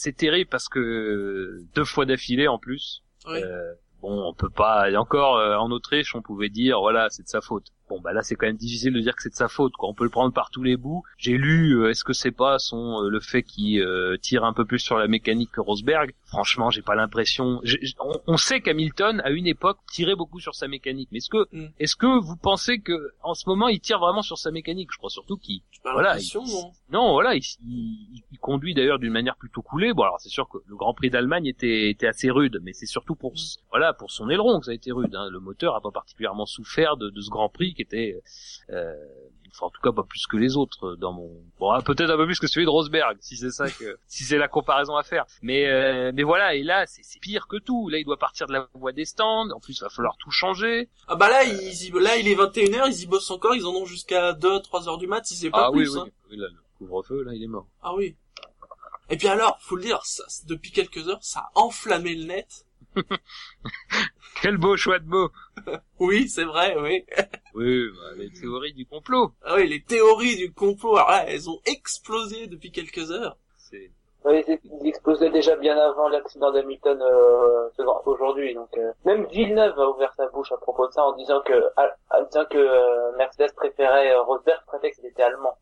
c'est terrible parce que deux fois d'affilée en plus. Oui. Euh, bon, on peut pas. Et encore euh, en Autriche, on pouvait dire voilà, c'est de sa faute. Bon, bah là, c'est quand même difficile de dire que c'est de sa faute. Quoi. On peut le prendre par tous les bouts. J'ai lu, euh, est-ce que c'est pas son euh, le fait qu'il euh, tire un peu plus sur la mécanique que Rosberg? Franchement, j'ai pas l'impression. On, on sait qu'Hamilton à une époque tirait beaucoup sur sa mécanique. Mais est-ce que Mm. est-ce que vous pensez que en ce moment il tire vraiment sur sa mécanique? Je crois surtout qu'il Voilà, il- non. non, voilà, il, il- il conduit d'ailleurs d'une manière plutôt coulée. Bon, alors c'est sûr que le Grand Prix d'Allemagne était, était assez rude, mais c'est surtout pour s- voilà pour son aileron que ça a été rude. hein. Le moteur a pas particulièrement souffert de, de ce Grand Prix qui était, euh, enfin en tout cas pas plus que les autres dans mon. Bon, ah, peut-être un peu plus que celui de Rosberg, si c'est ça que, si c'est la comparaison à faire. Mais euh, mais voilà, et là c'est pire que tout. Là, il doit partir de la voie des stands. En plus, il va falloir tout changer. Ah bah là, ils y, là il est 21h, ils y bossent encore, ils en ont jusqu'à 2, 3 heures du mat, si c'est pas ah oui, plus. oui, hein. oui, là, le couvre-feu, là, il est mort. Ah oui. Et puis alors, faut le dire, ça, depuis quelques heures, ça a enflammé le net. Quel beau choix de mots. Oui, c'est vrai, oui. Oui, bah, les théories du complot. Ah oui, les théories du complot, alors là, elles ont explosé depuis quelques heures. C'est Ouais, ils explosaient déjà bien avant l'accident d'Hamilton euh, aujourd'hui. Donc euh, même Villeneuve a ouvert sa bouche à propos de ça en disant que à- en disant que euh, Mercedes préférait euh, Rosberg prétexte qu'il était allemand.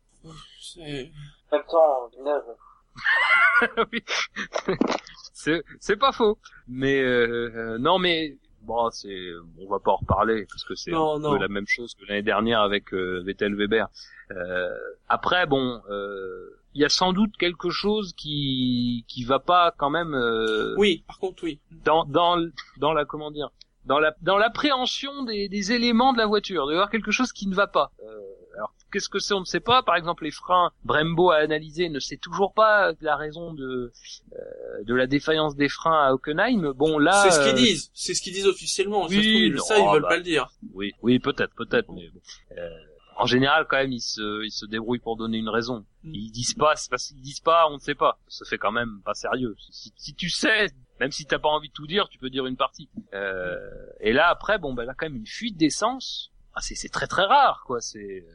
C'est... En même temps, Villeneuve. oui. c'est c'est pas faux. Mais euh, non, mais bon, c'est on va pas en reparler parce que c'est Non, un non. peu la même chose que l'année dernière avec euh, Vettel Weber. Euh, après, bon, euh, il y a sans doute quelque chose qui qui va pas quand même euh, Oui, par contre, oui. dans dans dans la comment dire dans la dans l'appréhension des, des éléments de la voiture, il y avoir quelque chose qui ne va pas. Euh, alors qu'est-ce que c'est On ne sait pas. Par exemple, les freins, Brembo a analysé, ne sait toujours pas la raison de euh, de la défaillance des freins à Hockenheim. Bon là, c'est ce qu'ils euh, disent, c'est ce qu'ils disent officiellement. oui, ça, ils non, savent, ils veulent bah. pas le dire. Oui, oui, peut-être, peut-être, mais bon. Euh, en général, quand même, ils se, ils se débrouillent pour donner une raison. Mm. Ils disent pas, c'est parce qu'ils disent pas, on ne sait pas. Ça fait quand même pas sérieux. Si, si tu sais, même si t'as pas envie de tout dire, tu peux dire une partie. Euh, et là, après, bon, ben là, quand même, une fuite d'essence. Ah, c'est, c'est très très rare, quoi. C'est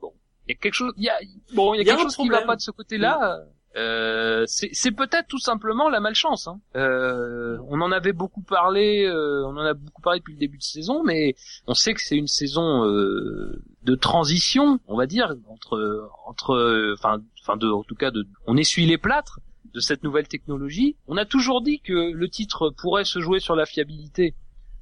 bon. Il y a quelque chose. Il y a bon, il y a, Il y a quelque chose qui va problème. pas de ce côté-là. Euh, c'est peut-être tout simplement la malchance. Hein. Euh, on en avait beaucoup parlé, euh, on en a beaucoup parlé depuis le début de saison, mais on sait que c'est une saison euh, de transition, on va dire, entre entre, enfin, enfin de, en tout cas, de, on essuie les plâtres de cette nouvelle technologie. On a toujours dit que le titre pourrait se jouer sur la fiabilité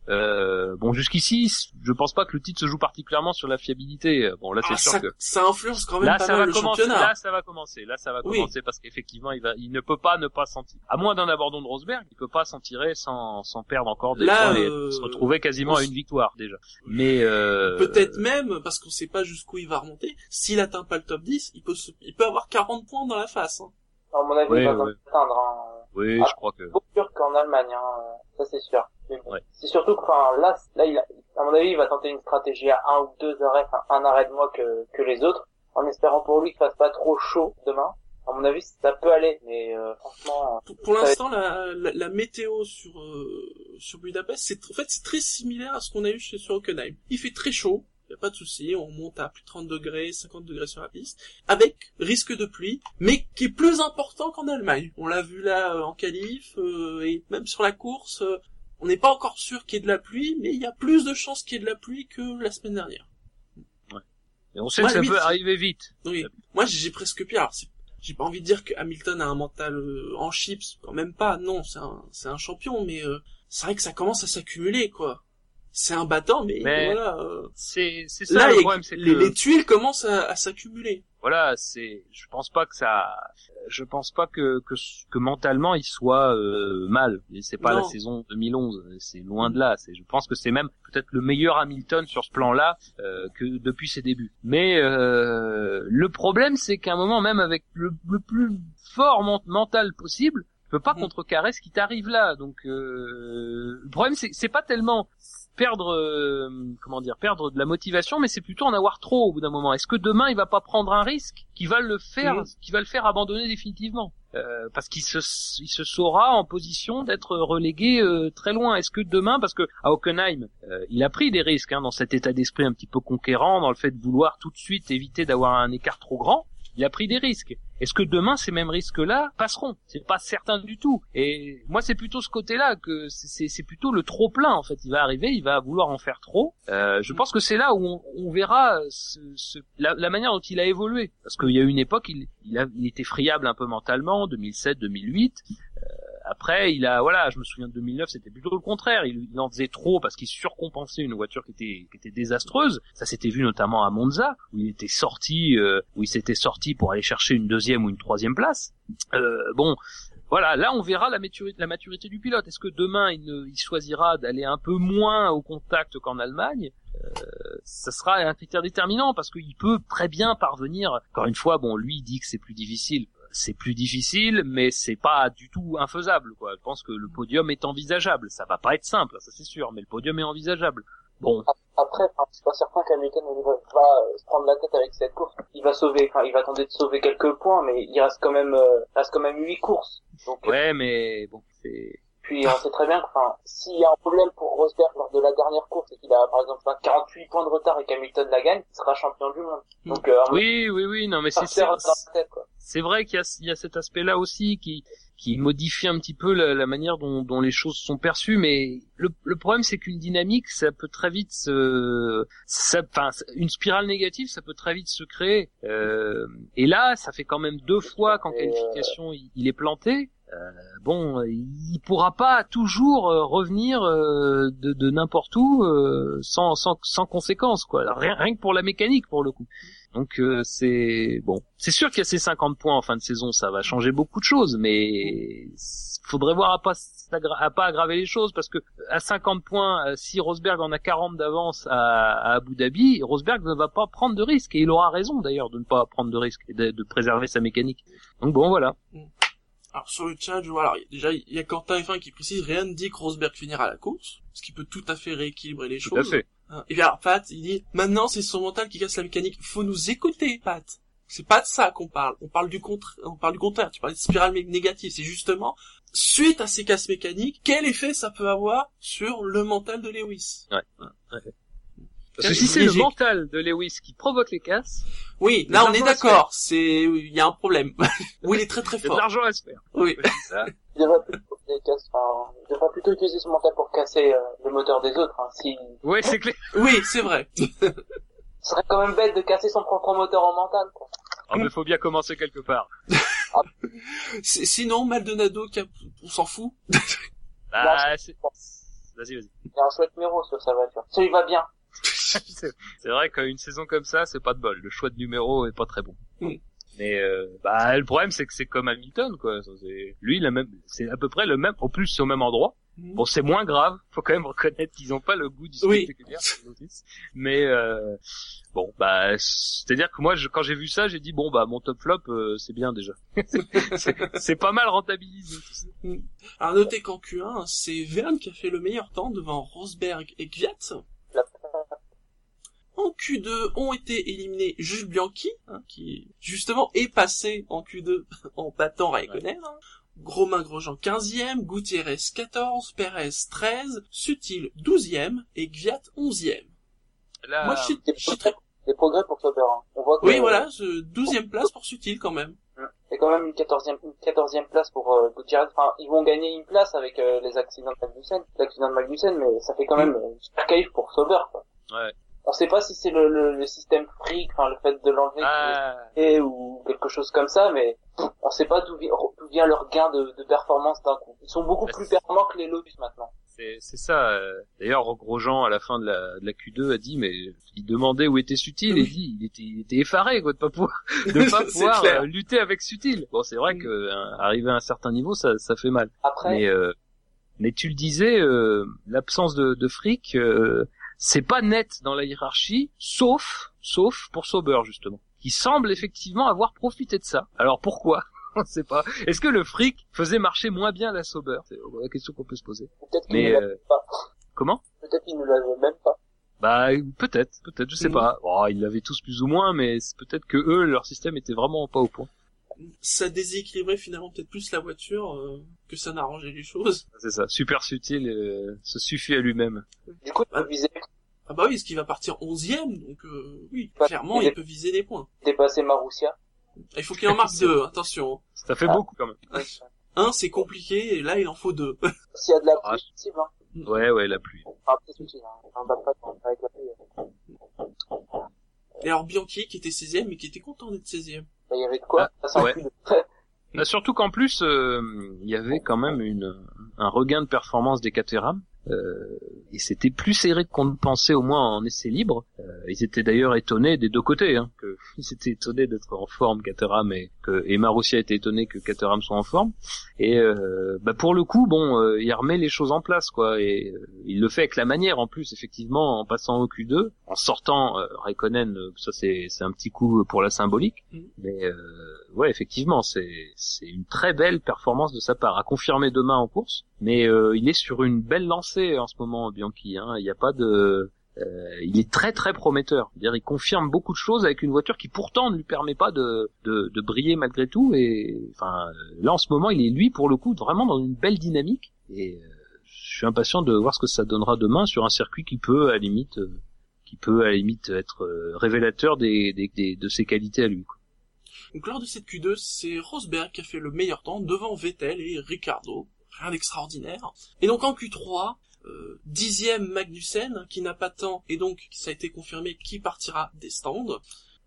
euh, bon, jusqu'ici, je pense pas que le titre se joue particulièrement sur la fiabilité. Bon, là, c'est ah, sûr ça, que ça influence quand même là, pas ça mal va le commencer. championnat. Là, ça va commencer. Là, ça va Oui. commencer parce qu'effectivement, il va, il ne peut pas ne pas s'en tirer. À moins d'un abandon de Rosberg, il peut pas s'en tirer sans, sans perdre encore des Là, points et euh, se retrouver quasiment on à une victoire déjà. Mais euh, Peut-être même, parce qu'on sait pas jusqu'où il va remonter, s'il atteint pas le top 10, il peut, se- il peut avoir 40 points dans la face. hein. À mon avis, il va ouais. atteindre. Hein. Oui, Ah. je crois que. beaucoup sûr qu'en Allemagne, hein, ça c'est sûr. Mais bon, Ouais. C'est surtout que, enfin, là, là, il a, à mon avis, il va tenter une stratégie à un ou deux arrêts, enfin, un arrêt de moins que, que les autres, en espérant pour lui qu'il fasse pas trop chaud demain. À mon avis, ça peut aller, mais euh, franchement, Pour, pour l'instant, la, la, la météo sur euh, sur Budapest, c'est en fait c'est très similaire à ce qu'on a eu chez sur Hockenheim. Il fait très chaud, y a pas de souci, on monte à plus de 30 degrés, 50 degrés sur la piste, avec risque de pluie, mais qui est plus important qu'en Allemagne. On l'a vu là euh, en qualif euh, et même sur la course, euh, on n'est pas encore sûr qu'il y ait de la pluie, mais il y a plus de chances qu'il y ait de la pluie que la semaine dernière. Et on sait que ça peut arriver vite. Oui. Moi, j'ai presque pire. Alors, j'ai pas envie de dire que Hamilton a un mental euh, en chips, quand même pas. Non, c'est un, c'est un champion, mais euh, c'est vrai que ça commence à s'accumuler, quoi. C'est un battant, mais, Mais voilà. euh, C'est, c'est ça là, le problème, c'est que les, les tuiles commencent à, à s'accumuler. voilà, c'est, je pense pas que ça, je pense pas que que, que mentalement il soit euh, mal. C'est pas Non. la saison 2011, c'est loin de là. C'est, je pense que c'est même peut-être le meilleur Hamilton sur ce plan-là euh, que depuis ses débuts. Mais euh, le problème, c'est qu'à un moment, même avec le, le plus fort men- mental possible, tu peux pas Mhm. contrecarrer ce qui t'arrive là. Donc euh, le problème, c'est c'est pas tellement perdre euh, comment dire perdre de la motivation mais c'est plutôt en avoir trop au bout d'un moment. Est-ce que demain il va pas prendre un risque qui va le faire qui va le faire abandonner définitivement Euh, parce qu'il se il se saura en position d'être relégué euh, très loin. Est-ce que demain parce que à Hockenheim euh, il a pris des risques hein, dans cet état d'esprit un petit peu conquérant dans le fait de vouloir tout de suite éviter d'avoir un écart trop grand il a pris des risques. Est-ce que demain ces mêmes risques-là passeront? C'est pas certain du tout. Et moi, c'est plutôt ce côté-là que c'est- plutôt le trop plein en fait. Il va arriver, il va vouloir en faire trop. Euh, je pense que c'est là où on, on verra ce, ce- la, la manière dont il a évolué. Parce qu'il y a une époque, il, il, a, il était friable un peu mentalement, 2007, 2008. Euh, après, il a, voilà, je me souviens de 2009, c'était plutôt le contraire. Il, en faisait trop parce qu'il surcompensait une voiture qui était, qui était désastreuse. Ça s'était vu notamment à Monza, où il était sorti, euh, où il s'était sorti pour aller chercher une deuxième ou une troisième place. Euh, bon, voilà, là on verra la maturité, du pilote. Est-ce que demain il, il choisira d'aller un peu moins au contact qu'en Allemagne? Euh, Ça sera un critère déterminant parce qu'il peut très bien parvenir. Encore une fois, bon, lui il dit que c'est plus difficile. C'est plus difficile, mais c'est pas du tout infaisable. Quoi. Je pense que le podium est envisageable. Ça va pas être simple, ça c'est sûr, mais le podium est envisageable. Bon, après, enfin, c'est pas certain qu'Hamilton il va, euh, se prendre la tête avec cette course. Il va sauver, enfin, il va tenter de sauver quelques points, mais il reste quand même, euh, reste quand même huit courses. Donc, ouais, mais bon, c'est Puis on sait très bien que, enfin, s'il y a un problème pour Rosberg lors de la dernière course et qu'il a, par exemple, pas 48 points de retard et qu'Hamilton la gagne, il sera champion du monde. Mm. Donc, euh, oui, oui, oui, non, mais c'est c'est- vrai qu'il y a, il y a cet aspect-là aussi qui, qui modifie un petit peu la, la manière dont, dont les choses sont perçues, mais le, le problème c'est qu'une dynamique, ça peut très vite se, ça, enfin, une spirale négative, ça peut très vite se créer. Euh, et là, ça fait quand même deux fois qu'en qualification il, il est planté. Euh, bon, il pourra pas toujours euh, revenir euh, de, de n'importe où sans, sans, sans conséquence, quoi. Rien, rien que pour la mécanique, pour le coup. Donc euh, c'est bon, c'est sûr a ces 50 points en fin de saison, ça va changer beaucoup de choses, mais faudrait voir à pas à pas aggraver les choses parce que à 50 points, si Rosberg en a 40 d'avance à, à Abu Dhabi, Rosberg ne va pas prendre de risques et il aura raison d'ailleurs de ne pas prendre de risques et de, de préserver sa mécanique. Donc bon voilà. Alors sur le chat, je vois, alors déjà il y a Quentin F1 qui précise rien ne dit que Rosberg finira la course, ce qui peut tout à fait rééquilibrer les Tout choses. à fait. Hein. Et bien alors, Pat, il dit maintenant c'est son mental qui casse la mécanique. Faut nous écouter, Pat. C'est pas de ça qu'on parle. On parle du contraire. On parle du contraire. Tu parlais de spirale négative. C'est justement suite à ces casses mécaniques, quel effet ça peut avoir sur le mental de Lewis? Ouais. Hein. Ouais. Parce que si c'est le mental de Lewis qui provoque les casses, oui, là on est d'accord, c'est il y a un problème. oui, il est très très fort. Il y a de l'argent à se faire. Oui. il devrait plutôt, enfin, il devrait plutôt utiliser ce mental pour casser euh, le moteur des autres. Hein, si... Oui, c'est clair. oui, c'est vrai. Ce serait quand même bête de casser son propre moteur en mental. Quoi. Ah, mais faut bien commencer quelque part. Sinon, Maldonado, on s'en fout. Bah, c'est... Vas-y, vas-y. Il y a un chouette numéro sur sa voiture. Ça lui va bien. c'est vrai qu'une saison comme ça, c'est pas de bol. Le choix de numéro est pas très bon. Mm. Mais euh, bah le problème c'est que c'est comme Hamilton quoi. Lui il a même, c'est à peu près le même. En plus c'est au même endroit. Mm. Bon c'est moins grave. Faut quand même reconnaître qu'ils ont pas le goût du spectaculaire. Oui. Mais euh, bon bah c'est-à-dire que moi je, quand j'ai vu ça j'ai dit bon bah mon top flop euh, c'est bien déjà. c'est pas mal rentabilisé. Mm. Alors notez qu'en Q1 c'est Verne qui a fait le meilleur temps devant Rosberg et Kvyat. En Q2 ont été éliminés Jules Bianchi, hein, qui justement est passé en Q2 en battant Raikkonen. Hein. Grosmain Grosjean 15e, Gutiérrez 14, Perez 13, Sutil 12e et Gviat 11e. Là... Moi je suis, très... Des progrès pour Sauber. Hein. On voit que, oui, voilà, 12e place pour Sutil quand même. C'est quand même une 14e, une 14e place pour euh, Gutiérrez. Enfin, ils vont gagner une place avec euh, les accidents de Magnussen, l'accident de Magnussen, mais ça fait quand même mm. super qualif pour Sauber. Quoi. Ouais on sait pas si c'est le, le, le, système fric, enfin le fait de l'enlever ah. ou quelque chose comme ça, mais on sait pas d'où vient leur gain de, de performance d'un coup. Ils sont beaucoup bah, plus performants que les Lotus maintenant. C'est ça. Euh, d'ailleurs, Grosjean à la fin de la, de la Q2 a dit, mais il demandait où était Sutil et dit, il était, il était effaré quoi de pas pouvoir, de pas pouvoir euh, lutter avec Sutil. Bon, c'est vrai mm. que hein, arriver à un certain niveau, ça, ça fait mal. Après. Mais, euh, mais tu le disais, l'absence de, de fric c'est pas net dans la hiérarchie, sauf, sauf pour Sauber justement, qui semble effectivement avoir profité de ça. Alors pourquoi On sait pas. Est-ce que le fric faisait marcher moins bien la Sauber? C'est la question qu'on peut se poser. Peut-être qu'il ne euh... pas. Comment? Peut-être qu'il ne l'avait même pas. Bah peut-être, peut-être, je sais pas. Oh, ils l'avaient tous plus ou moins, mais c'est peut-être que eux, leur système était vraiment pas au point. Ça déséquilibrait finalement peut-être plus la voiture euh, que ça n'arrangeait les choses. C'est ça, super subtil, euh, se suffit à lui-même. Du coup, il peut viser. Ah bah oui, est-ce qu'il va partir onzième, donc euh, oui, clairement, il, peut viser des points. Dépasser Marussia. Ah, il faut qu'il en marque deux, attention. Ça fait beaucoup quand même. Un, c'est compliqué, et là, il en faut deux. S'il y a de la pluie, c'est hein. Ouais, ouais, la pluie. Ah, c'est utile, hein. On va pas avec la pluie. Et alors Bianchi, qui était 16ème, mais qui était content d'être 16ème. Bah, il y avait de quoi ah, ouais. bah, Surtout qu'en plus, euh, il y avait quand même une, un regain de performance des Caterham. Euh, et c'était plus serré qu'on ne pensait au moins en essai libre. Euh, ils étaient d'ailleurs étonnés des deux côtés, hein, que ils étaient étonnés d'être en forme Caterham et que et Marussia était étonné que Caterham soit en forme. Et euh, bah pour le coup, bon, euh, il remet les choses en place quoi, et euh, il le fait avec la manière en plus, effectivement, en passant au Q2, en sortant euh, Raikkonen, ça c'est c'est un petit coup pour la symbolique, mm. mais ouais, effectivement, c'est c'est une très belle performance de sa part, à confirmer demain en course, mais il est sur une belle lancée en ce moment, Bianchi. Hein. Il n'y a pas de euh, il est très très prometteur. -dire, il confirme beaucoup de choses avec une voiture qui pourtant ne lui permet pas de, de, de, briller malgré tout. Et enfin, là en ce moment, il est lui pour le coup vraiment dans une belle dynamique. Et euh, je suis impatient de voir ce que ça donnera demain sur un circuit qui peut à la limite, euh, qui peut à la limite être révélateur des, des, des, de ses qualités à lui. Quoi. Donc lors de cette Q2, c'est Rosberg qui a fait le meilleur temps devant Vettel et Ricardo. Rien d'extraordinaire. Et donc en Q3, euh, dixième Magnussen, qui n'a pas de temps, et donc ça a été confirmé qui partira des stands.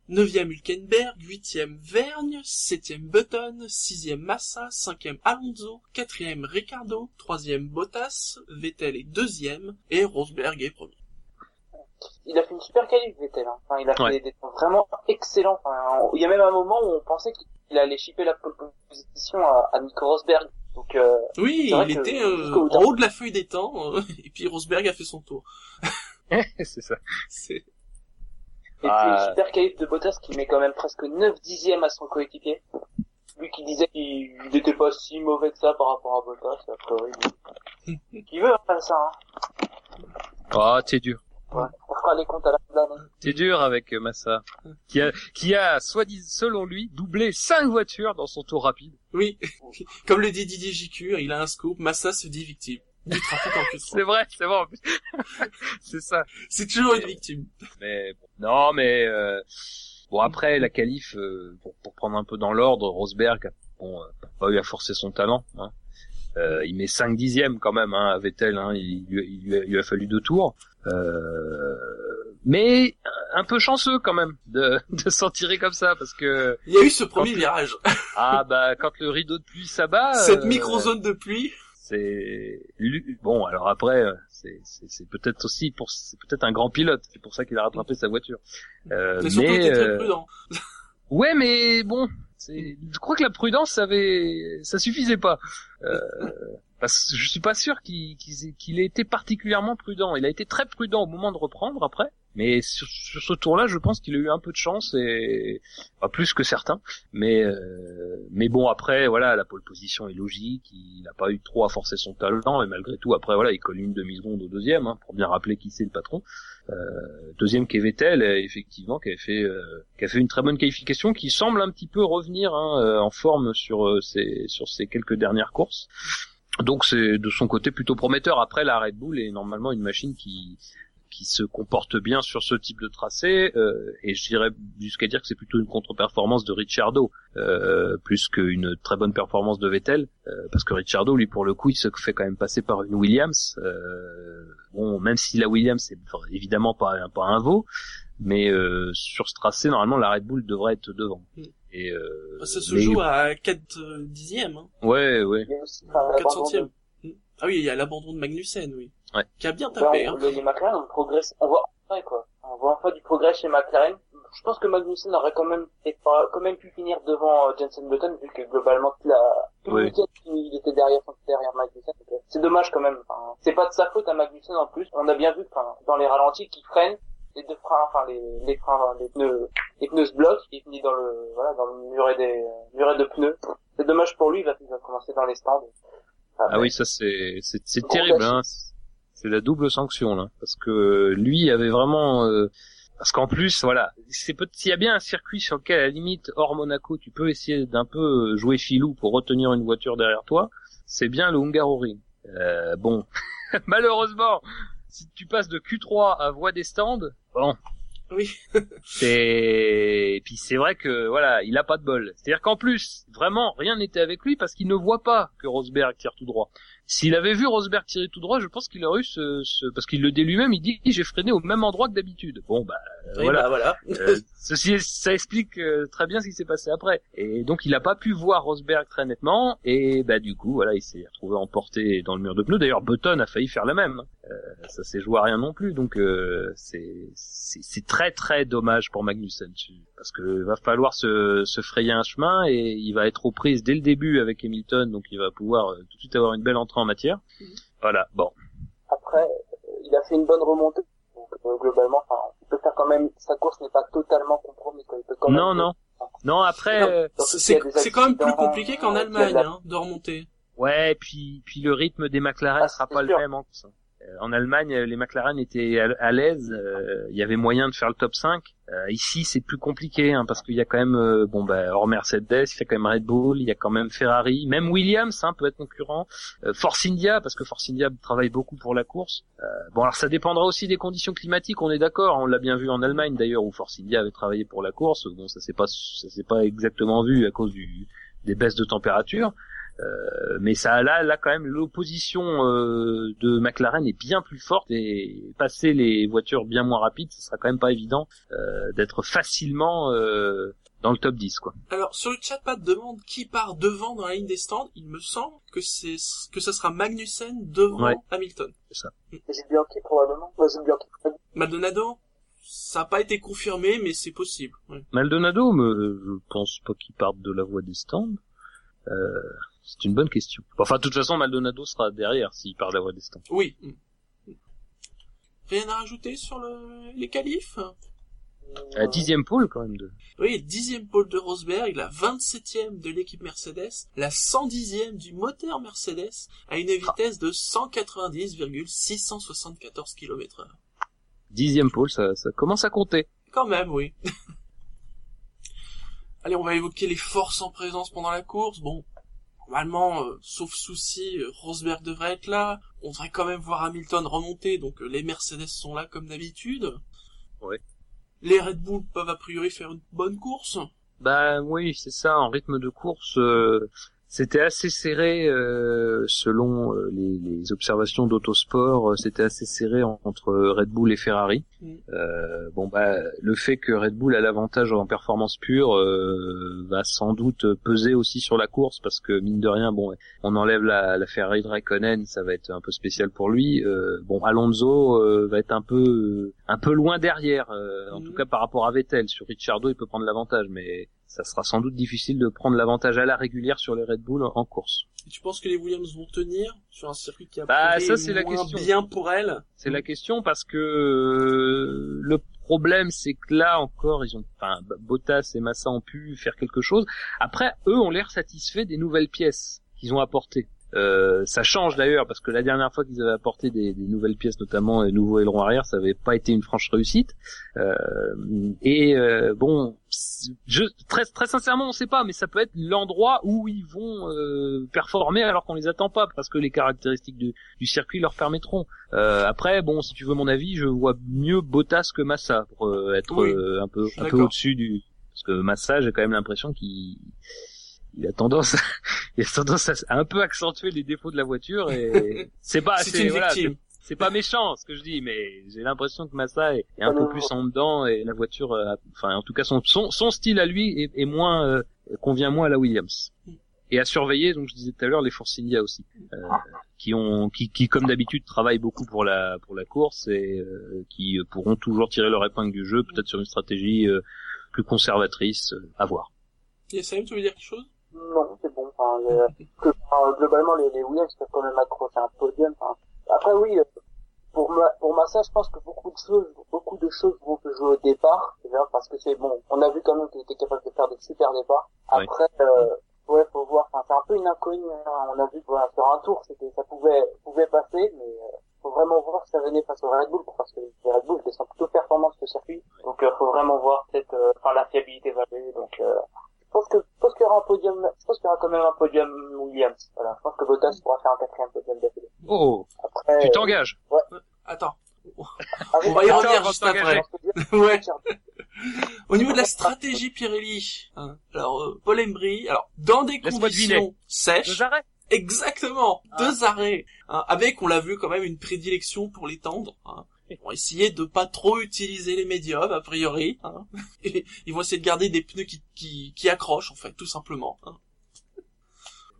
Neuvième Hülkenberg, huitième Vergne, septième Button, sixième Massa, cinquième Alonso, quatrième Ricardo, troisième Bottas, Vettel est deuxième, et Rosberg est premier. Il a fait une super qualif Vettel, hein. enfin, il a fait des temps vraiment excellents. Enfin, il y a même un moment où on pensait qu'il allait chipper la position à, à Nico Rosberg. Donc, euh, oui, il était euh, en haut de la feuille des temps, euh, et puis Rosberg a fait son tour. c'est ça. C'est... Et puis une super qualif de Bottas qui met quand même presque 9 dixièmes à son coéquipier. Lui qui disait qu'il n'était pas si mauvais que ça par rapport à Bottas, a priori. qui veut faire ça, hein? Ah, t'es dur. Ouais, on fera les comptes à la fin de l'année. C'est dur avec Massa, qui a, qui a, soit dit, selon lui, doublé 5 voitures dans son tour rapide. Oui, comme le dit Didier JQ, il a un scoop, Massa se dit victime. du trafic en Q3. C'est vrai, c'est vrai. c'est ça. C'est toujours une victime. Mais bon. non, mais euh, bon après la qualif euh, pour, pour prendre un peu dans l'ordre, Rosberg bon euh, pas eu à forcer son talent. Hein. Euh, il met 5 dixièmes quand même hein, à Vettel. Hein, il, il, lui- il lui a, il lui a fallu deux tours. Euh, mais un peu chanceux quand même de, de s'en tirer comme ça parce que Il y a eu ce premier Quand- virage. ah bah quand le rideau de pluie s'abat, Cette euh, micro-zone de pluie. c'est bon alors après euh, c'est peut-être aussi pour c'est peut-être un grand pilote c'est pour ça qu'il a rattrapé sa voiture euh, Mais surtout, très euh, prudent. ouais mais bon je crois que la prudence ça avait ça suffisait pas. Euh, parce que je suis pas sûr qu'il ait été particulièrement prudent. Il a été très prudent au moment de reprendre après mais sur, sur ce tour-là, je pense qu'il a eu un peu de chance et plus que certains. Mais euh, mais bon après voilà la pole position est logique, il n'a pas eu trop à forcer son talent et malgré tout après voilà il colle une demi seconde au deuxième hein, pour bien rappeler qui c'est le patron. Euh, deuxième qui euh, effectivement qui a fait euh, qui a fait une très bonne qualification qui semble un petit peu revenir hein, euh, en forme sur euh, ses sur ses quelques dernières courses. Donc c'est de son côté plutôt prometteur. Après la Red Bull est normalement une machine qui qui se comporte bien sur ce type de tracé euh, et je dirais jusqu'à dire que c'est plutôt une contre-performance de Ricciardo euh, plus qu'une très bonne performance de Vettel euh, parce que Ricciardo lui pour le coup il se fait quand même passer par une Williams euh, bon même si la Williams c'est évidemment pas un, pas un veau mais euh, sur ce tracé normalement la Red Bull devrait être devant Mm. et euh, Ça se mais- joue à 4 dixièmes. Hein. ouais ouais Il y a aussi enfin, 4 l'abandon centièmes. de- Ah oui, il y a l'abandon de Magnussen, oui. Ouais. Qui a bien Enfin, tapé. Hein. le- les McLaren on progresse, on voit enfin quoi. On voit enfin du progrès chez McLaren. Je pense que Magnussen aurait quand même été- quand même pu finir devant euh, Jensen Button vu que globalement la tout Oui. le week-end il était derrière derrière Magnussen. C'est dommage quand même. Enfin, c'est pas de sa faute à Magnussen en plus. On a bien vu enfin, dans les ralentis qu'il freine les deux freins, enfin les, les freins, les pneus, les pneus se bloquent, il finit dans le voilà dans le muret des euh, muret de pneus. C'est dommage pour lui, il va, il va commencer dans les stands. Enfin, Ah oui, ça c'est c'est terrible hein. C'est la double sanction là parce que lui avait vraiment euh, parce qu'en plus voilà, c'est s'il y a bien un circuit sur lequel à la limite hors Monaco, tu peux essayer d'un peu jouer filou pour retenir une voiture derrière toi, c'est bien le Hungaroring. Euh, bon, malheureusement, si tu passes de Q3 à voie des stands, bon, Oui. c'est et puis c'est vrai que voilà, il a pas de bol. C'est-à-dire qu'en plus, vraiment rien n'était avec lui parce qu'il ne voit pas que Rosberg tire tout droit. S'il avait vu Rosberg tirer tout droit, je pense qu'il aurait eu ce, ce... parce qu'il le dit lui-même, il dit j'ai freiné au même endroit que d'habitude. Bon bah euh, Oui, voilà. bah, voilà. Euh, ceci ça explique euh, très bien ce qui s'est passé après. Et donc il a pas pu voir Rosberg très nettement et bah du coup voilà, il s'est retrouvé emporté dans le mur de pneus. D'ailleurs Button a failli faire la même. Euh, ça s'est joué à rien non plus. Donc euh, c'est c'est c'est très très dommage pour Magnussen tu- parce que va falloir se se frayer un chemin et il va être aux prises dès le début avec Hamilton donc il va pouvoir euh, tout de suite avoir une belle entrée en matière. Mhm. Voilà, bon. Après, euh, il a fait une bonne remontée. Donc, euh, globalement, enfin, il peut faire quand même, sa course n'est pas totalement compromise, quoi. Il peut quand Non même, non. Non après Non. euh, s'il y C'est quand même plus compliqué qu'en euh, Allemagne, hein, de remonter. Ouais, puis puis le rythme des McLaren Ah, sera pas le même en course. Euh, En Allemagne, euh, les McLaren étaient à, l'aise, euh, il y avait moyen de faire le top 5. Euh, ici, c'est plus compliqué hein, parce qu'il y a quand même bon bah hors Mercedes, il y a quand même Red Bull, il y a quand même Ferrari, même Williams hein, peut être concurrent, Force India parce que Force India travaille beaucoup pour la course. Bon alors ça dépendra aussi des conditions climatiques, on est d'accord, on l'a bien vu en Allemagne d'ailleurs où Force India avait travaillé pour la course. Bon ça s'est pas ça s'est pas exactement vu à cause du des baisses de température. Euh, mais ça là là quand même l'opposition euh, de McLaren est bien plus forte et passer les voitures bien moins rapides ce sera quand même pas évident euh, d'être facilement euh, dans le top 10 quoi. Alors, sur le chat, Pat demande qui part devant dans la ligne des stands. Il me semble que c'est, que ça sera Magnussen devant Ouais. Hamilton. J'ai Bianchi, probablement. Ouais, c'est Bianchi. Maldonado, ça n'a pas été confirmé, mais c'est possible. ouais. Maldonado me je pense pas qu'il parte de la voie des stands. Euh, c'est une bonne question. Enfin de toute façon Maldonado sera derrière s'il part la voie des stands. Oui. Rien à rajouter sur le, les qualifs? À dixième pole quand même de. Oui, dixième pole de Rosberg, la 27e de l'équipe Mercedes, la 110e du moteur Mercedes, à une vitesse de 190,674 km heure. Dixième pole ça, ça commence à compter. Quand même, oui. Allez, on va évoquer les forces en présence pendant la course. Bon, normalement, euh, sauf souci, euh, Rosberg devrait être là. On devrait quand même voir Hamilton remonter, donc euh, les Mercedes sont là comme d'habitude. Ouais. Les Red Bull peuvent a priori faire une bonne course. Bah oui, c'est ça. En rythme de course, euh, c'était assez serré euh, selon euh, les, les observations d'Autosport. euh, C'était assez serré en- entre Red Bull et Ferrari. Mm. Euh, bon bah le fait que Red Bull a l'avantage en performance pure euh, va sans doute peser aussi sur la course parce que mine de rien, bon, on enlève la, la Ferrari de Raikkonen, ça va être un peu spécial pour lui. Euh, bon, Alonso euh, va être un peu un peu loin derrière, euh, en Mhm. tout cas par rapport à Vettel. Sur Ricciardo, il peut prendre l'avantage, mais ça sera sans doute difficile de prendre l'avantage à la régulière sur les Red Bull en course. Et tu penses que les Williams vont tenir sur un circuit qui a Bah, ça, est c'est la moins question. bien pour elles C'est la question parce que euh, le problème c'est que là encore ils ont enfin Bottas et Massa ont pu faire quelque chose. Après eux ont l'air satisfaits des nouvelles pièces qu'ils ont apportées. Euh, ça change d'ailleurs parce que la dernière fois qu'ils avaient apporté des, des nouvelles pièces, notamment les nouveaux ailerons arrière, ça avait pas été une franche réussite. Euh, et euh, bon, je, très très sincèrement, on sait pas, mais ça peut être l'endroit où ils vont euh, performer alors qu'on les attend pas parce que les caractéristiques du, du circuit leur permettront. Euh, après, bon, si tu veux mon avis, je vois mieux Bottas que Massa pour euh, être Oui, euh, un peu un peu au-dessus du parce que Massa, j'ai quand même l'impression qu'il il a tendance à, il a tendance à, un peu accentuer les défauts de la voiture et c'est pas C'est une voilà, victime. c'est- pas méchant ce que je dis mais j'ai l'impression que Massa est, est un peu plus en dedans et la voiture euh, enfin en tout cas son son, son style à lui est, est moins euh, convient moins à la Williams. Et à surveiller donc je disais tout à l'heure les Force India aussi euh, qui ont qui, qui comme d'habitude travaillent beaucoup pour la pour la course et euh, qui pourront toujours tirer leur épingle du jeu peut-être sur une stratégie euh, plus conservatrice euh, à voir. YSM, tu veux dire quelque chose? Non, c'est bon. Enfin, le- que, enfin, globalement, les, les Williams peuvent quand même accrocher un podium. Enfin, après, oui, euh, pour ma, pour Massa, je pense que beaucoup de choses, beaucoup de choses vont se jouer au départ. Parce que c'est bon. On a vu quand même qu'il était capable de faire des super départs. Après, euh, ouais, faut voir. Enfin, c'est un peu une inconnue. hein. On a vu voilà, sur un tour, c'était, ça pouvait, pouvait passer, mais euh, faut vraiment voir si ça venait face au Red Bull, parce que les Red Bull, ils sont plutôt performants sur ce circuit. Donc, euh, faut vraiment voir peut-être, euh, enfin, la fiabilité va. Donc, euh, je pense que, je pense qu'il y aura un podium, je pense qu'il y aura quand même un podium Williams. Voilà. Je pense que Bottas pourra faire un quatrième podium d'affilée. oh Après, tu t'engages Attends, avec on va y revenir juste après. ouais. Au niveau de la stratégie Pirelli, hein, alors euh, Paul Embry, alors dans des conditions sèches, Deux arrêts exactement, Ah. deux arrêts, hein, avec on l'a vu quand même une prédilection pour les tendres. Hein. Ils vont essayer de pas trop utiliser les médiums a priori. Hein. Et ils vont essayer de garder des pneus qui, qui, qui accrochent en fait, tout simplement. Hein.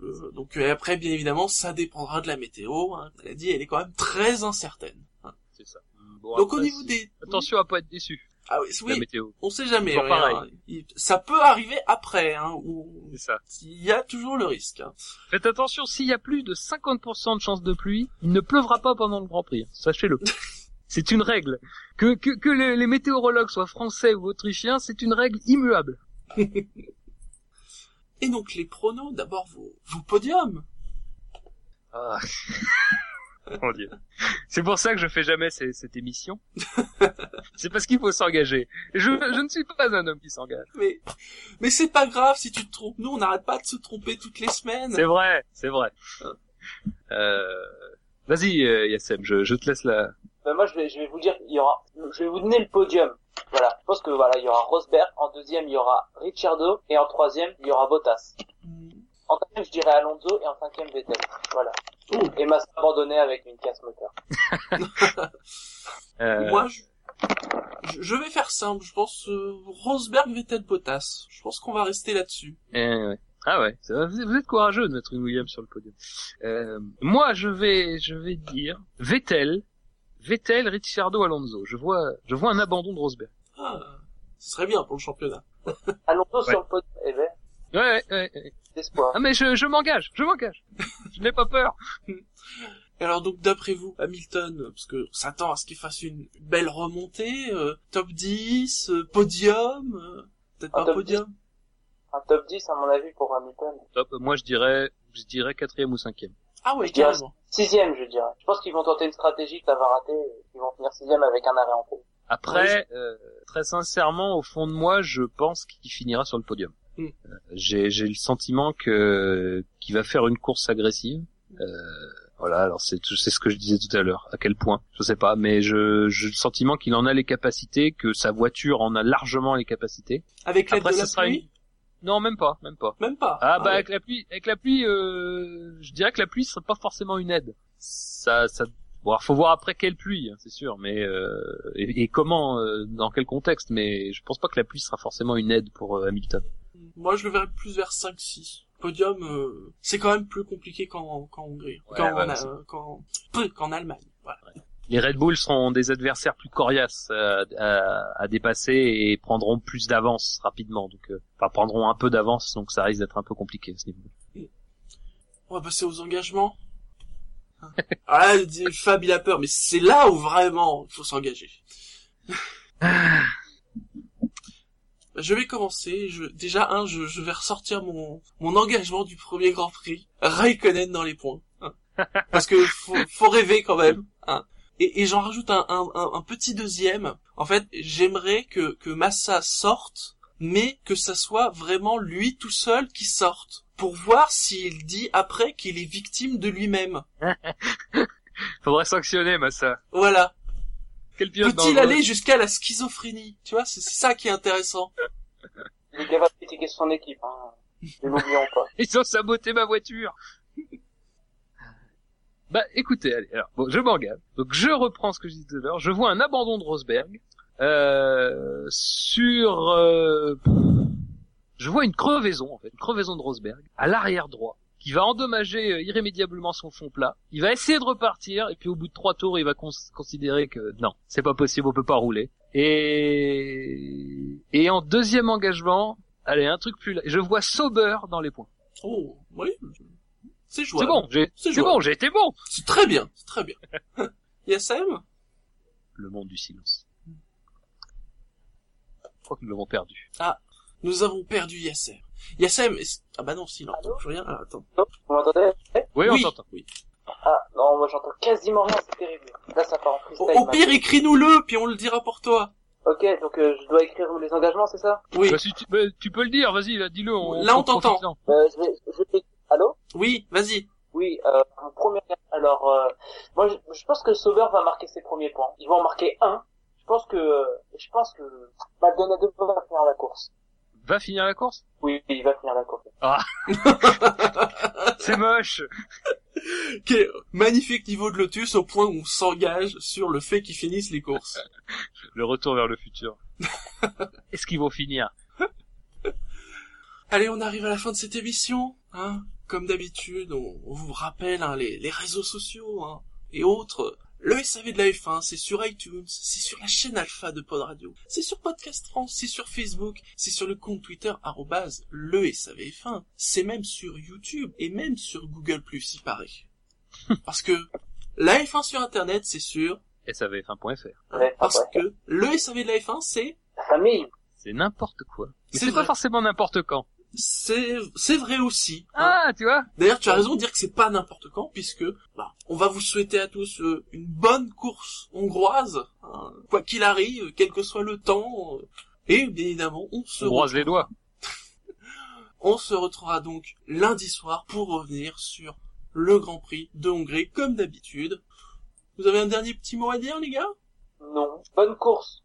Euh, donc euh, après, bien évidemment, ça dépendra de la météo. Hein. Elle a dit, elle est quand même très incertaine. hein. c'est ça Bon, Donc au niveau des... attention à pas être déçu Ah oui, la oui, météo on sait jamais. Pareil. hein. Il- Ça peut arriver après, hein, ça il y a toujours le risque. hein. Faites attention, s'il y a plus de 50% de chances de pluie, il ne pleuvra pas pendant le Grand Prix. hein. Sachez-le. c'est une règle. Que, que, que les, les météorologues soient français ou autrichiens, c'est une règle immuable. Et donc les pronos, d'abord vos, vos podiums. Ah. Mon Dieu. C'est pour ça que je fais jamais ces- cette émission. c'est parce qu'il faut s'engager. Je, je ne suis pas un homme qui s'engage. Mais, mais c'est pas grave si tu te trompes. Nous, on n'arrête pas de se tromper toutes les semaines. C'est vrai, c'est vrai. Euh... Vas-y, euh, Yassem, je, je te laisse la... Ben moi, je vais, je vais vous dire, il y aura, je vais vous donner le podium. Voilà. Je pense que voilà, il y aura Rosberg. En deuxième, il y aura Ricciardo. Et en troisième, il y aura Bottas. Mm. En quatrième, je dirais Alonso. Et en cinquième, Vettel. Voilà. Oh. Et Massa abandonné avec une casse moteur. Euh, Moi, je, je- vais faire simple. Je pense euh, Rosberg, Vettel, Bottas. Je pense qu'on va rester là-dessus. Eh ouais. Ah ouais, vous êtes courageux de mettre une Williams sur le podium. Euh, moi, je vais, je vais dire Vettel, Vettel, Ricciardo, Alonso. Je vois, je vois un abandon de Rosberg. Ah, ce serait bien pour le championnat. Alonso Ouais. sur le podium. Eh ben, Ouais, ouais, ouais, ouais. d'espoir. Ah mais je, je m'engage, je m'engage. je n'ai pas peur. Et alors donc d'après vous, Hamilton, parce que on s'attend à ce qu'il fasse une belle remontée, euh, top 10, euh, podium, euh, peut-être pas top podium. Un top 10, à mon avis, pour Hamilton. Top. Moi, je dirais, je dirais quatrième ou cinquième. Ah ouais, Je dirais carrément. Sixième, je dirais. Je pense qu'ils vont tenter une stratégie que rater. et Ils vont finir sixième avec un arrêt en cours. Après, euh, très sincèrement, au fond de moi, je pense qu'il finira sur le podium. Mm. Euh, J'ai j'ai le sentiment que qu'il va faire une course agressive. Euh, voilà, alors c'est c'est ce que je disais tout à l'heure. À quel point, je sais pas, mais je j'ai le sentiment qu'il en a les capacités, que sa voiture en a largement les capacités. Avec l'aide Après, de la pluie? une- Non, même pas, même pas. Même pas. Ah, bah ouais. avec la pluie, avec la pluie, euh, je dirais que la pluie serait pas forcément une aide. Ça, ça, bon, alors, faut voir après quelle pluie, hein, c'est sûr, mais euh, et, et comment, euh, dans quel contexte, mais je pense pas que la pluie sera forcément une aide pour euh, Hamilton. Moi, je le verrais plus vers 5-6. Podium, euh, c'est quand même plus compliqué qu'en qu'en Hongrie. Ouais, qu'en ouais, euh, qu'en Allemagne. Voilà. Les Red Bull seront des adversaires plus coriaces à, à- à dépasser et prendront plus d'avance rapidement, donc euh, enfin prendront un peu d'avance, donc ça risque d'être un peu compliqué à ce niveau. On va passer aux engagements. Ah, Fab, il a peur, mais c'est là où vraiment il faut s'engager. Je vais commencer. Je, déjà, un, je, je vais ressortir mon, mon engagement du premier Grand Prix. Raikkonen dans les points. hein. Parce que faut, faut rêver quand même. hein. Et, et j'en rajoute un, un, un- un petit deuxième. En fait, j'aimerais que, que Massa sorte, mais que ça soit vraiment lui tout seul qui sorte. Pour voir s'il dit après qu'il est victime de lui-même. Faudrait sanctionner Massa. Voilà. Peut-il aller jusqu'à la schizophrénie Tu vois, c'est ça qui est intéressant. Il de critiquer son équipe, hein. Ne l'oublions pas. Ils ont saboté ma voiture. Bah, écoutez, allez, alors, bon, je m'engage. Donc, je reprends ce que je disais tout à l'heure. Je vois un abandon de Rosberg, euh, sur, euh, je vois une crevaison, en fait, une crevaison de Rosberg, à l'arrière droit, qui va endommager euh, irrémédiablement son fond plat. Il va essayer de repartir, et puis au bout de trois tours, il va cons- considérer que non, c'est pas possible, on peut pas rouler. Et, et en deuxième engagement, allez, un truc plus, là, je vois Sauber dans les points. Oh, oui. C'est C'est jouable. bon, j'ai, C'est bon, j'ai été bon. C'est très bien, c'est très bien. Yassem Le monde du silence. Je crois que nous l'avons perdu. Nous avons perdu Yassem. Yassem, est-ce- ah bah non, si, il n'entend Allô plus rien. Ah, attends. Non, vous m'entendez? Oui, on oui, t'entend. oui. Ah, non, moi j'entends quasiment rien, c'est terrible. Là, ça part en freestyle. Au, pire, écris-nous-le, puis on le dira pour toi. Ok, donc euh, je dois écrire les engagements, c'est ça? Oui, Bah, si tu, bah, tu peux le dire, vas-y, là, dis-le. On, Là, on t'entend. euh, je vais, je vais... Allô oui, vas-y. Oui, euh, premier... Alors, euh, moi, je, je pense que Sauber va marquer ses premiers points. Il va en marquer un. Je pense que... Je pense que... Maldonado va finir la course. Va finir la course? Oui, il va finir la course. C'est moche. Quel magnifique niveau de Lotus au point où on s'engage sur le fait qu'ils finissent les courses. Le retour vers le futur. Est-ce qu'ils vont finir? Allez, on arrive à la fin de cette émission. Hein? Comme d'habitude, on, on vous rappelle hein, les, les réseaux sociaux hein, et autres. Le SAV de la F1, c'est sur iTunes, c'est sur la chaîne Alpha de Pod Radio, c'est sur Podcast France, c'est sur Facebook, c'est sur le compte Twitter arrobase le SAVF1, c'est même sur YouTube et même sur Google+, il paraît. Parce que la F1 sur Internet, c'est sûr, SAVF1.fr. hein, Ouais, parce ouais. que le SAV de la F1, c'est La famille. C'est n'importe quoi. Mais C'est vrai. pas forcément n'importe quand. C'est c'est vrai aussi. hein. Ah, tu vois D'ailleurs, tu as raison de dire que c'est pas n'importe quand, puisque bah, on va vous souhaiter à tous euh, une bonne course hongroise, hein, quoi qu'il arrive, quel que soit le temps. euh, et bien évidemment, on se On croise les retrouvera- doigts. On se retrouvera donc lundi soir pour revenir sur le Grand Prix de Hongrie, comme d'habitude. Vous avez un dernier petit mot à dire, les gars? Non. Bonne course.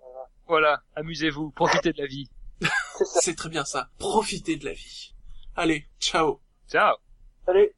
Voilà, amusez-vous, profitez de la vie. C'est très bien ça. Profitez de la vie. Allez, ciao Ciao Salut.